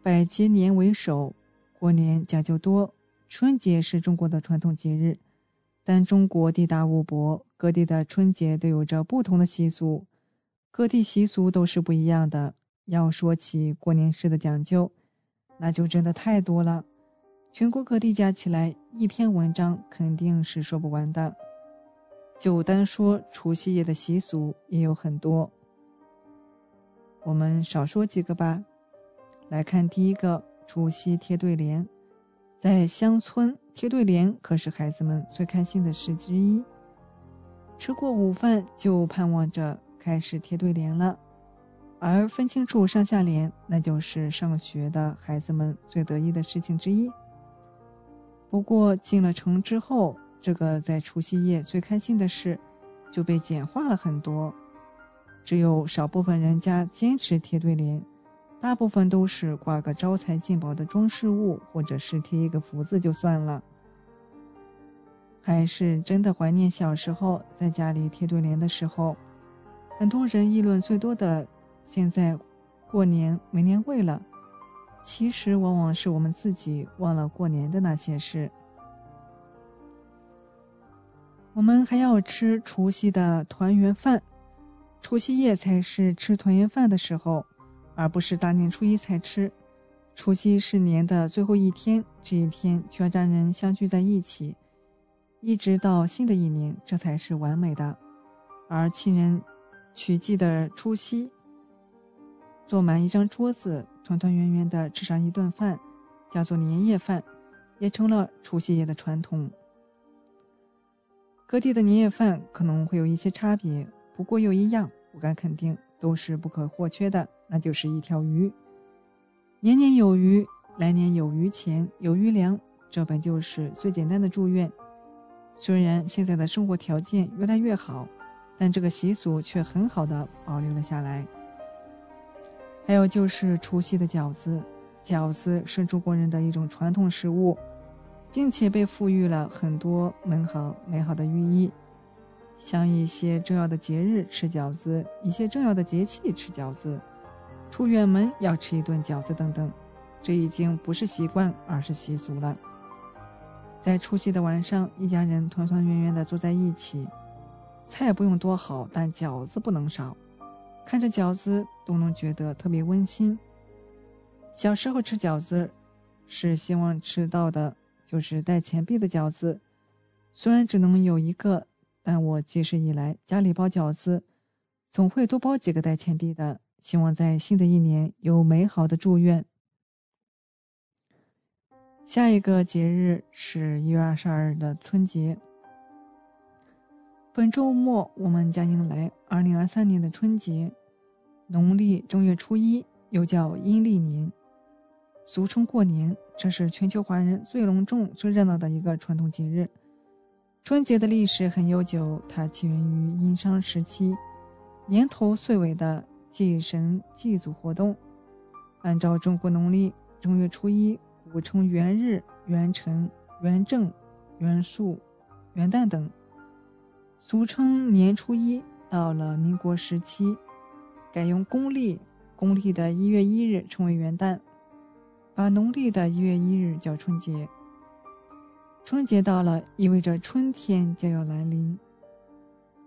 百节年为首，过年讲究多。春节是中国的传统节日，但中国地大物博，各地的春节都有着不同的习俗，各地习俗都是不一样的。要说起过年时的讲究，那就真的太多了，全国各地加起来一篇文章肯定是说不完的。就单说除夕夜的习俗也有很多，我们少说几个吧。来看第一个，除夕贴对联。在乡村贴对联可是孩子们最开心的事之一。吃过午饭就盼望着开始贴对联了，而分清楚上下联，那就是上学的孩子们最得意的事情之一。不过进了城之后，这个在除夕夜最开心的事，就被简化了很多。只有少部分人家坚持贴对联，大部分都是挂个招财进宝的装饰物，或者是贴一个福字就算了。还是真的怀念小时候在家里贴对联的时候，很多人议论最多的，现在过年没年味了。其实往往是我们自己忘了过年的那些事。我们还要吃除夕的团圆饭，除夕夜才是吃团圆饭的时候，而不是大年初一才吃。除夕是年的最后一天，这一天全家人相聚在一起，一直到新的一年，这才是完美的。而亲人曲季的除夕，坐满一张桌子，团团圆圆的吃上一顿饭，叫做年夜饭，也成了除夕夜的传统。各地的年夜饭可能会有一些差别，不过有一样我敢肯定都是不可或缺的，那就是一条鱼。年年有余，来年有余钱，有余粮，这本就是最简单的祝愿。虽然现在的生活条件越来越好，但这个习俗却很好的保留了下来。还有就是除夕的饺子，饺子是中国人的一种传统食物。并且被赋予了很多美好美好的寓意，像一些重要的节日吃饺子，一些重要的节气吃饺子，出远门要吃一顿饺子等等，这已经不是习惯，而是习俗了。在除夕的晚上，一家人团团圆圆的坐在一起，菜不用多好，但饺子不能少，看着饺子都能觉得特别温馨。小时候吃饺子，是希望吃到的。就是带钱币的饺子，虽然只能有一个，但我记事以来家里包饺子，总会多包几个带钱币的，希望在新的一年有美好的祝愿。下一个节日是一月二十二日的春节，本周末我们将迎来二零二三年的春节，农历正月初一，又叫阴历年。俗称过年，这是全球华人最隆重、最热闹的一个传统节日。春节的历史很悠久，它起源于殷商时期，年头岁尾的祭神祭祖活动。按照中国农历正月初一，古称元日、元辰、元正、元素、元旦等，俗称年初一。到了民国时期，改用公历，公历的一月一日称为元旦。把农历的一月一日叫春节。春节到了，意味着春天将要来临，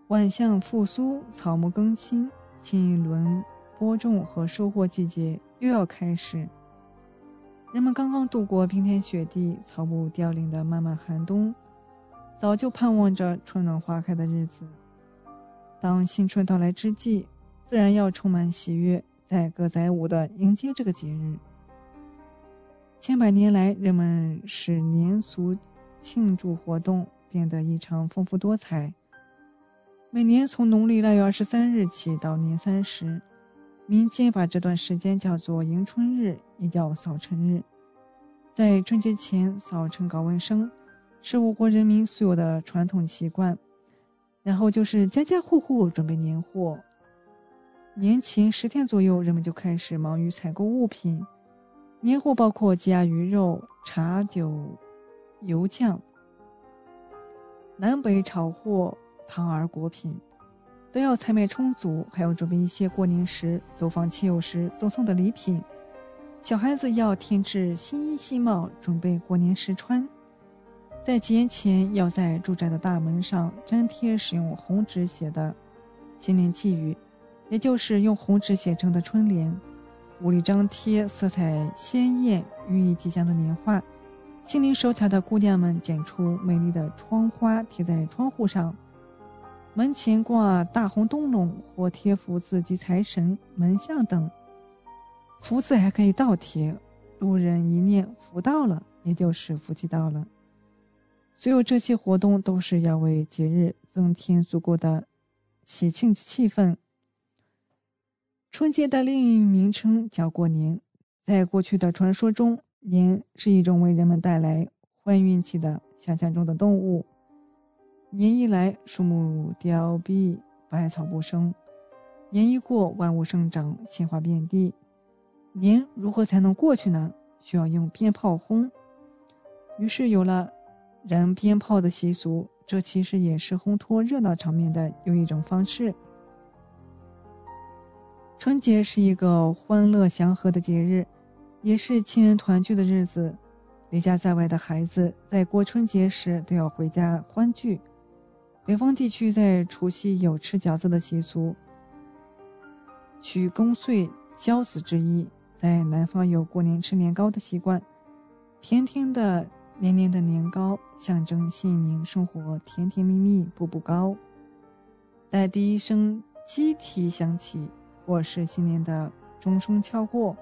万象复苏，草木更新，新一轮播种和收获季节又要开始。人们刚刚度过冰天雪地、草木凋零的漫漫寒冬，早就盼望着春暖花开的日子。当新春到来之际，自然要充满喜悦，载歌载舞的迎接这个节日。千百年来，人们使年俗庆祝活动变得异常丰富多彩。每年从农历腊月二十三日起到年三十。民间把这段时间叫做迎春日，也叫扫尘日。在春节前扫尘搞卫生，是我国人民素有的传统习惯。然后就是家家户户准备年货。年前十天左右，人们就开始忙于采购物品。年货包括鸡鸭鱼肉、茶酒、油酱、南北炒货、糖儿果品。都要采买充足，还要准备一些过年时走访亲友时赠送的礼品。小孩子要添置新衣新帽，准备过年时穿。在节前，要在住宅的大门上粘贴使用红纸写的新年寄语，也就是用红纸写成的春联。屋里张贴色彩鲜艳、寓意吉祥的年画。心灵手巧的姑娘们剪出美丽的窗花，贴在窗户上。门前挂大红灯笼或贴福字及财神、门像等，福字还可以倒贴，路人一念福到了，也就是福气到了。所有这些活动都是要为节日增添足够的喜庆气氛。春节的另一名称叫过年，在过去的传说中，年是一种为人们带来坏运气的想象中的动物。年一来，树木凋敝，百草不生；年一过，万物生长，鲜花遍地。年如何才能过去呢？需要用鞭炮轰。于是有了燃鞭炮的习俗，这其实也是烘托热闹场面的又一种方式。春节是一个欢乐祥和的节日，也是亲人团聚的日子。离家在外的孩子在过春节时都要回家欢聚。北方地区在除夕有吃饺子的习俗，取公岁交子之意；在南方有过年吃年糕的习惯，甜甜的、黏黏的年糕象征新年生活甜甜蜜蜜、步步高。待第一声鸡啼响起，或是新年的钟声敲过，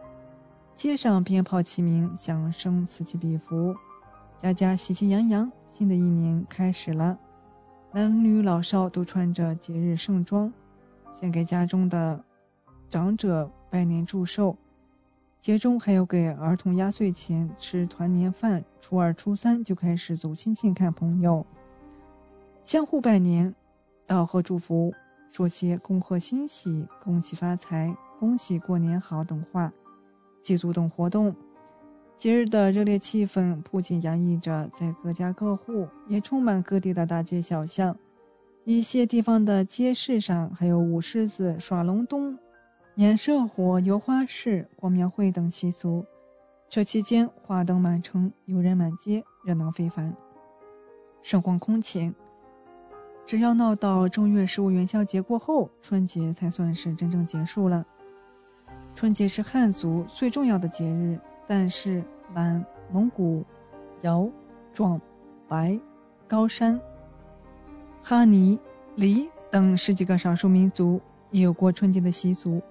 街上鞭炮齐鸣，响声此起彼伏，家家喜气洋洋，新的一年开始了。男女老少都穿着节日盛装，献给家中的长者拜年祝寿。节中还要给儿童压岁钱，吃团年饭。初二、初三就开始走亲戚看朋友，相互拜年，道贺祝福，说些恭贺新喜、恭喜发财、恭喜过年好等话，祭祖等活动。节日的热烈气氛不仅洋溢着在各家各户，也充满各地的大街小巷。一些地方的街市上还有舞狮子、耍龙灯、演社火、游花市、逛庙会等习俗。这期间，花灯满城，游人满街，热闹非凡，盛况空前。只要闹到正月十五元宵节过后，春节才算是真正结束了。春节是汉族最重要的节日。但是，满、蒙古、瑶、壮、白、高山、哈尼、黎等十几个少数民族也有过春节的习俗，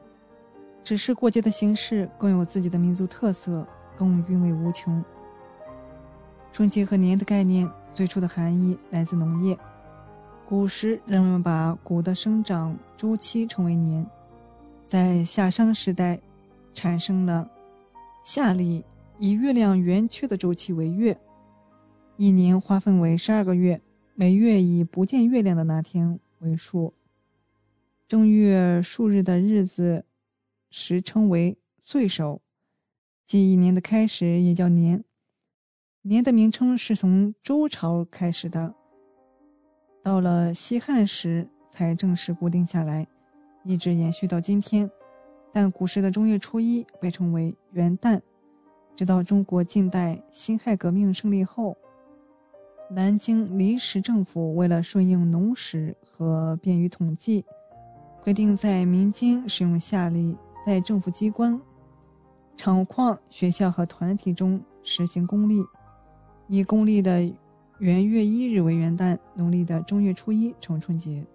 只是过节的形式更有自己的民族特色，更韵味无穷。春节和年的概念最初的含义来自农业，古时人们把谷的生长周期称为年，在夏商时代产生了。夏历以月亮圆缺的周期为月，一年划分为十二个月，每月以不见月亮的那天为数。正月数日的日子时称为岁首，即一年的开始也叫年。年的名称是从周朝开始的，到了西汉时才正式固定下来，一直延续到今天。但古时的正月初一被称为元旦，直到中国近代辛亥革命胜利后，南京临时政府为了顺应农时和便于统计，规定在民间使用夏历，在政府机关厂矿、学校和团体中实行公历，以公历的元月一日为元旦，农历的正月初一成春节。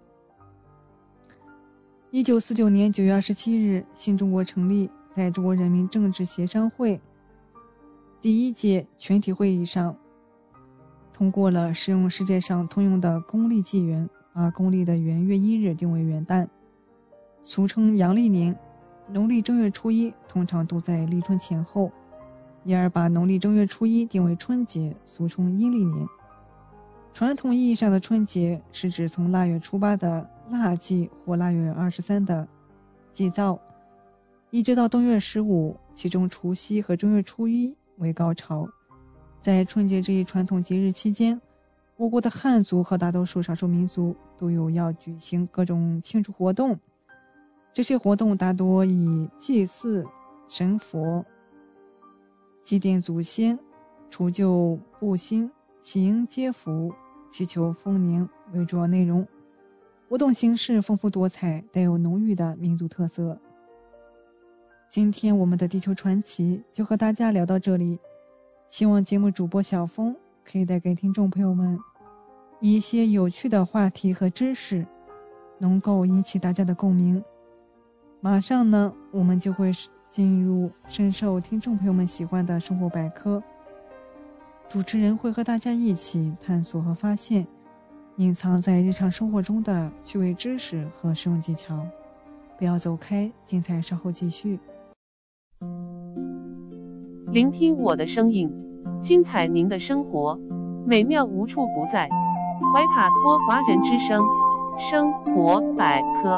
一九四九年九月二十七日，新中国成立，在中国人民政治协商会第一届全体会议上，通过了使用世界上通用的公历纪元，把公历的元月一日定为元旦，俗称阳历年。农历正月初一通常都在立春前后，因而把农历正月初一定为春节，俗称阴历年。传统意义上的春节是指从腊月初八的腊祭或腊月二十三的祭灶，一直到正月十五，其中除夕和正月初一为高潮。在春节这一传统节日期间，我国的汉族和大多数少数民族都有要举行各种庆祝活动。这些活动大多以祭祀神佛、祭奠祖先、除旧布新、喜迎接福、祈求丰年为主要内容。活动形式丰富多彩，带有浓郁的民族特色。今天我们的地球传奇就和大家聊到这里，希望节目主播小峰可以带给听众朋友们一些有趣的话题和知识，能够引起大家的共鸣。马上呢，我们就会进入深受听众朋友们喜欢的生活百科。主持人会和大家一起探索和发现隐藏在日常生活中的趣味知识和实用技巧。不要走开，精彩稍后继续。聆听我的声音，精彩您的生活，美妙无处不在。怀卡托华人之声，生活百科。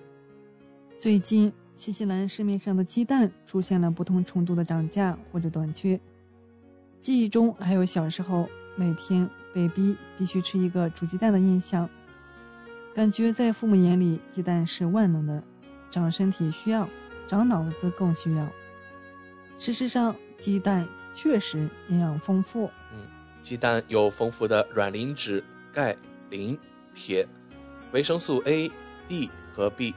最近，新西兰市面上的鸡蛋出现了不同程度的涨价或者短缺。记忆中还有小时候每天被逼必须吃一个煮鸡蛋的印象，感觉在父母眼里，鸡蛋是万能的，长身体需要，长脑子更需要。事实上，鸡蛋确实营养丰富。嗯，鸡蛋有丰富的卵磷脂、钙、磷、铁、维生素 A、D 和 B。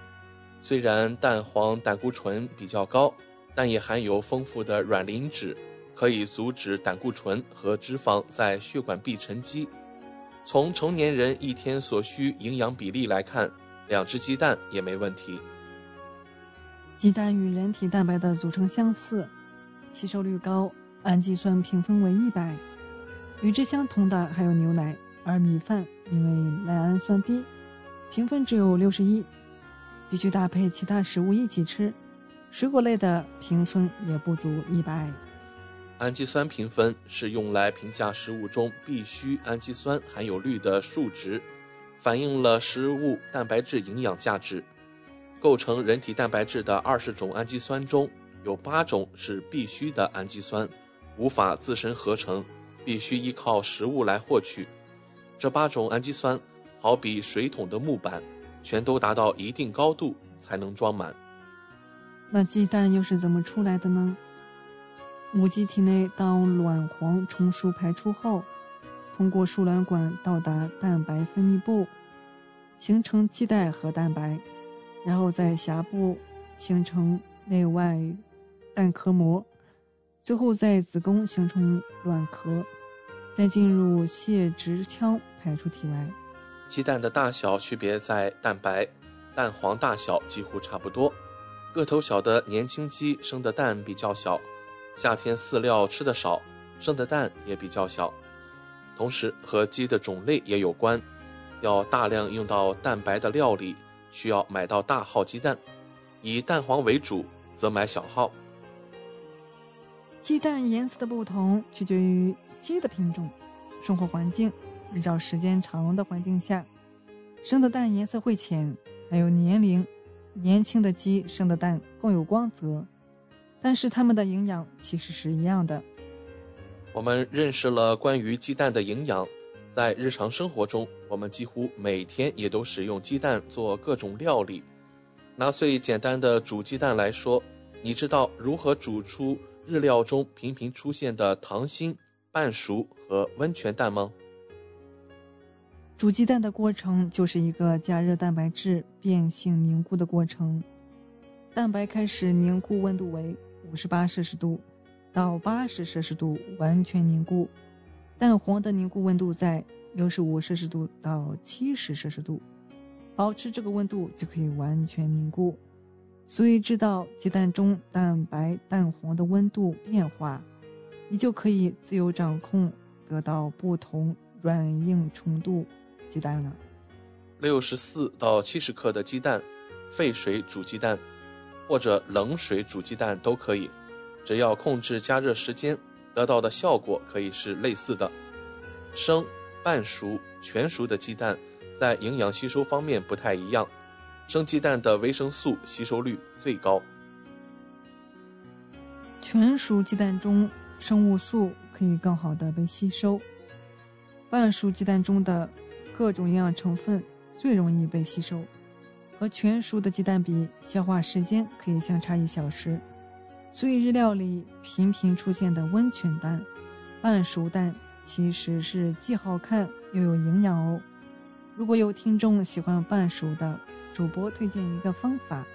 虽然蛋黄胆固醇比较高，但也含有丰富的卵磷脂，可以阻止胆固醇和脂肪在血管壁沉积。从成年人一天所需营养比例来看，两只鸡蛋也没问题。鸡蛋与人体蛋白的组成相似，吸收率高，氨基酸评分为一百。与之相同的还有牛奶，而米饭因为赖氨酸低，评分只有六十一。必须搭配其他食物一起吃，水果类的评分也不足一百。氨基酸评分是用来评价食物中必需氨基酸含有率的数值，反映了食物蛋白质营养价值。构成人体蛋白质的二十种氨基酸中有八种是必需的氨基酸，无法自身合成，必须依靠食物来获取。这八种氨基酸好比水桶的木板。全都达到一定高度才能装满。那鸡蛋又是怎么出来的呢？母鸡体内当卵黄成熟排出后，通过输卵管到达蛋白分泌部，形成鸡蛋和蛋白，然后在峡部形成内外蛋壳膜，最后在子宫形成卵壳，再进入泄殖腔排出体外。鸡蛋的大小区别在蛋白，蛋黄大小几乎差不多。个头小的年轻鸡生的蛋比较小，夏天饲料吃的少，生的蛋也比较小。同时和鸡的种类也有关，要大量用到蛋白的料理，需要买到大号鸡蛋；以蛋黄为主，则买小号。鸡蛋颜色的不同取决于鸡的品种、生活环境。日照时间长的环境下，生的蛋颜色会浅；还有年龄，年轻的鸡生的蛋更有光泽，但是它们的营养其实是一样的。我们认识了关于鸡蛋的营养，在日常生活中，我们几乎每天也都使用鸡蛋做各种料理。拿最简单的煮鸡蛋来说，你知道如何煮出日料中频频出现的溏心、半熟和温泉蛋吗？煮鸡蛋的过程就是一个加热蛋白质变性凝固的过程。蛋白开始凝固温度为五十八摄氏度到八十摄氏度，完全凝固。蛋黄的凝固温度在六十五摄氏度到七十摄氏度。保持这个温度就可以完全凝固，所以知道鸡蛋中蛋白、蛋黄的温度变化，你就可以自由掌控得到不同软硬程度鸡蛋呢。六十四到七十克的鸡蛋，沸水煮鸡蛋，或者冷水煮鸡蛋都可以，只要控制加热时间，得到的效果可以是类似的。生、半熟、全熟的鸡蛋。在营养吸收方面不太一样，生鸡蛋的维生素吸收率最高。全熟鸡蛋中生物素可以更好的被吸收，半熟鸡蛋中的各种营养成分最容易被吸收。和全熟的鸡蛋比，消化时间可以相差一小时。所以日料里频频出现的温泉蛋、半熟蛋，其实是既好看又有营养哦。如果有听众喜欢半熟的，主播推荐一个方法，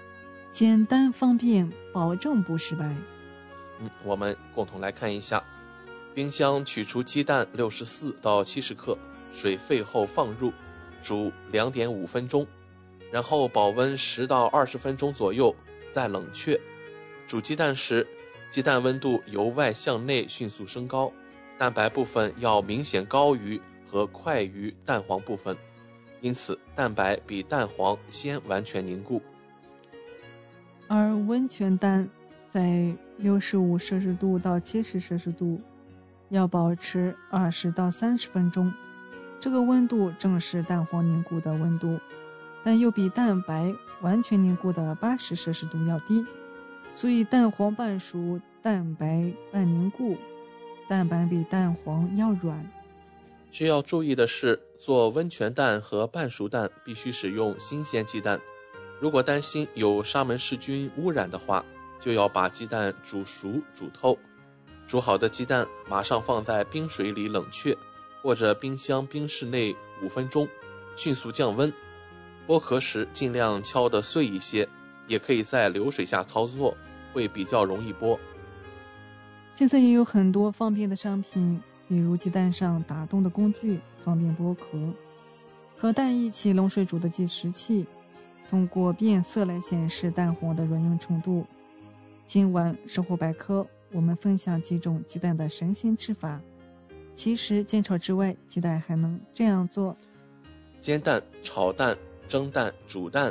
简单方便，保证不失败。嗯，我们共同来看一下：冰箱取出鸡蛋六十四到七十克，水沸后放入，煮两点五分钟，然后保温十到二十分钟左右，再冷却。煮鸡蛋时，鸡蛋温度由外向内迅速升高，蛋白部分要明显高于和快于蛋黄部分。因此，蛋白比蛋黄先完全凝固，而温泉蛋在六十五摄氏度到七十摄氏度要保持二十到三十分钟，这个温度正是蛋黄凝固的温度，但又比蛋白完全凝固的八十摄氏度要低，所以蛋黄半熟，蛋白半凝固，蛋白比蛋黄要软。需要注意的是，做温泉蛋和半熟蛋必须使用新鲜鸡蛋。如果担心有沙门氏菌污染的话，就要把鸡蛋煮熟、煮透。煮好的鸡蛋马上放在冰水里冷却，或者冰箱冰室内五分钟，迅速降温。剥壳时尽量敲得碎一些，也可以在流水下操作，会比较容易剥。现在也有很多方便的商品。比如鸡蛋上打洞的工具，方便剥壳；和蛋一起冷水煮的计时器，通过变色来显示蛋黄的软硬程度。今晚生活百科，我们分享几种鸡蛋的神仙吃法。其实煎炒之外，鸡蛋还能这样做：煎蛋、炒蛋、蒸蛋、煮蛋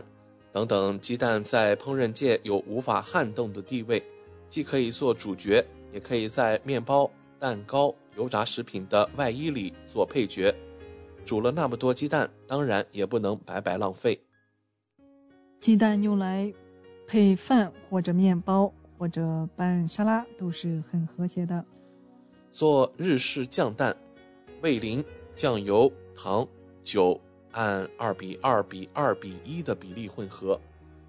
等等。鸡蛋在烹饪界有无法撼动的地位，既可以做主角，也可以在面包。蛋糕、油炸食品的外衣里做配角，煮了那么多鸡蛋，当然也不能白白浪费。鸡蛋用来配饭或者面包或者拌沙拉都是很和谐的。做日式酱蛋，味淋、酱油、糖、酒按二比二比二比一的比例混合，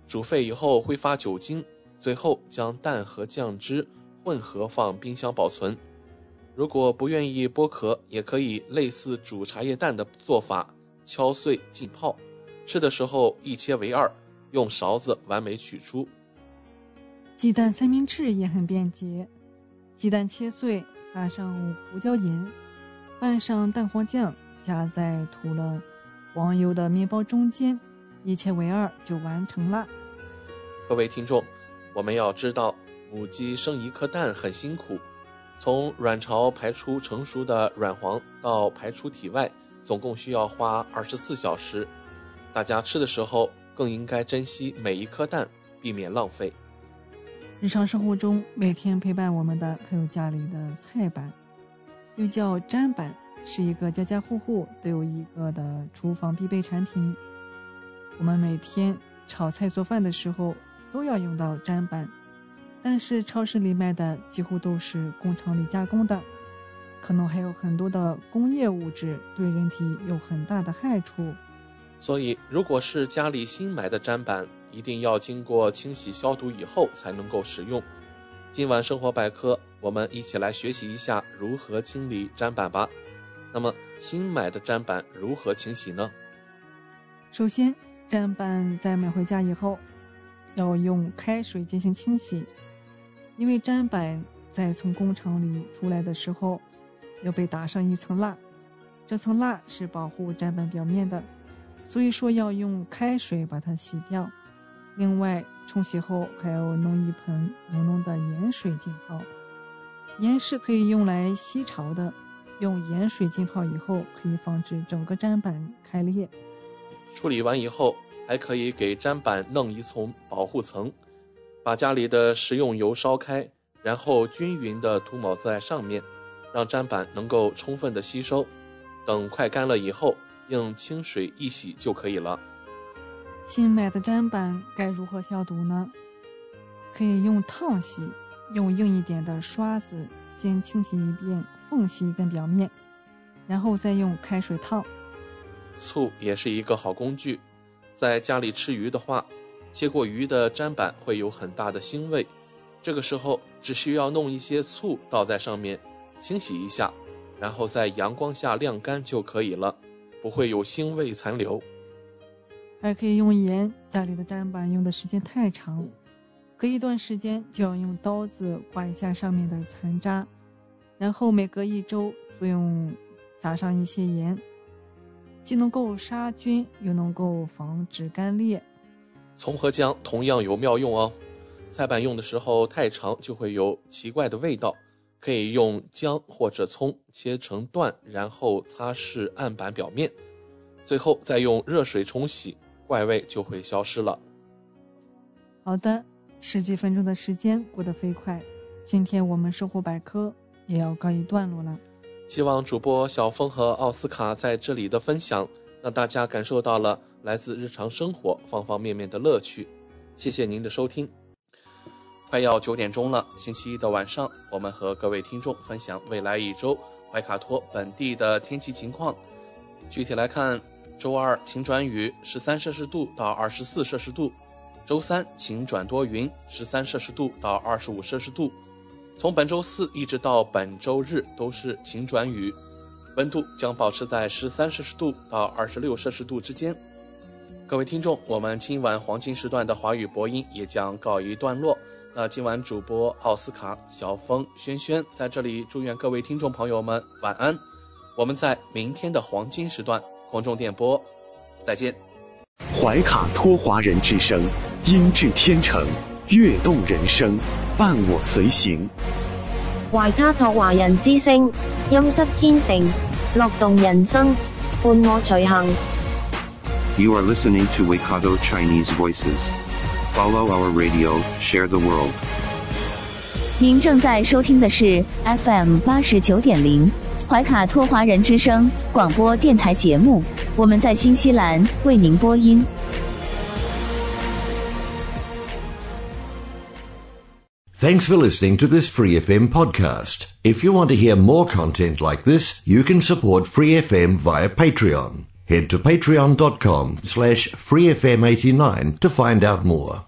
煮沸以后挥发酒精，最后将蛋和酱汁混合放冰箱保存。如果不愿意剥壳，也可以类似煮茶叶蛋的做法，敲碎浸泡。吃的时候一切为二，用勺子完美取出。鸡蛋三明治也很便捷，鸡蛋切碎，撒上胡椒盐，拌上蛋黄酱，夹在涂了黄油的面包中间，一切为二就完成了。各位听众，我们要知道，母鸡生一颗蛋很辛苦。从卵巢排出成熟的卵黄到排出体外，总共需要花二十四小时。大家吃的时候更应该珍惜每一颗蛋，避免浪费。日常生活中，每天陪伴我们的还有家里的菜板，又叫砧板，是一个家家户户都有一个的厨房必备产品。我们每天炒菜做饭的时候都要用到砧板，但是超市里卖的几乎都是工厂里加工的，可能还有很多的工业物质对人体有很大的害处。所以，如果是家里新买的砧板，一定要经过清洗消毒以后才能够使用。今晚生活百科，我们一起来学习一下如何清理砧板吧。那么，新买的砧板如何清洗呢？首先，砧板在买回家以后，要用开水进行清洗，因为砧板在从工厂里出来的时候，要被打上一层蜡，这层蜡是保护砧板表面的。所以说要用开水把它洗掉，另外冲洗后还要弄一盆浓浓的盐水浸泡。盐是可以用来吸潮的，用盐水浸泡以后可以防止整个砧板开裂。处理完以后，还可以给砧板弄一层保护层，把家里的食用油烧开，然后均匀的涂抹在上面，让砧板能够充分的吸收。等快干了以后。用清水一洗就可以了。新买的砧板该如何消毒呢？可以用烫洗，用硬一点的刷子先清洗一遍缝隙跟表面，然后再用开水烫。醋也是一个好工具。在家里吃鱼的话，切过鱼的砧板会有很大的腥味，这个时候只需要弄一些醋倒在上面，清洗一下，然后在阳光下晾干就可以了。不会有腥味残留，还可以用盐。家里的砧板用的时间太长，隔一段时间就要用刀子刮一下上面的残渣，然后每隔一周就用撒上一些盐，既能够杀菌，又能够防止干裂。葱和姜同样有妙用哦。菜板用的时候太长，就会有奇怪的味道。可以用姜或者葱切成段，然后擦拭案板表面，最后再用热水冲洗，怪味就会消失了。好的，十几分钟的时间过得飞快，今天我们生活百科也要告一段落了。希望主播小峰和奥斯卡在这里的分享，让大家感受到了来自日常生活方方面面的乐趣。谢谢您的收听。快要九点钟了，星期一的晚上，我们和各位听众分享未来一周怀卡托本地的天气情况。具体来看，周二晴转雨，十三摄氏度到二十四摄氏度；周三晴转多云，十三摄氏度到二十五摄氏度。从本周四一直到本周日都是晴转雨，温度将保持在十三摄氏度到二十六摄氏度之间。各位听众，我们今晚黄金时段的华语播音也将告一段落。那今晚主播奥斯卡、小峰、轩轩在这里祝愿各位听众朋友们晚安。我们在明天的黄金时段空中电波再见。怀卡托华人之声，音质天成，悦动人生，伴我随行。怀卡托华人之声，音质天成，乐动人生，伴我随行。You are listening to Waikato Chinese Voices. Follow our radio, share the world. 您正在收听的是 FM 八十九点零怀卡托华人之声广播电台节目，我们在新西兰为您播音。Thanks for listening to this Free FM podcast. If you want to hear more content like this, you can support Free FM via Patreon. Head to patreon.com slash freefm89 to find out more.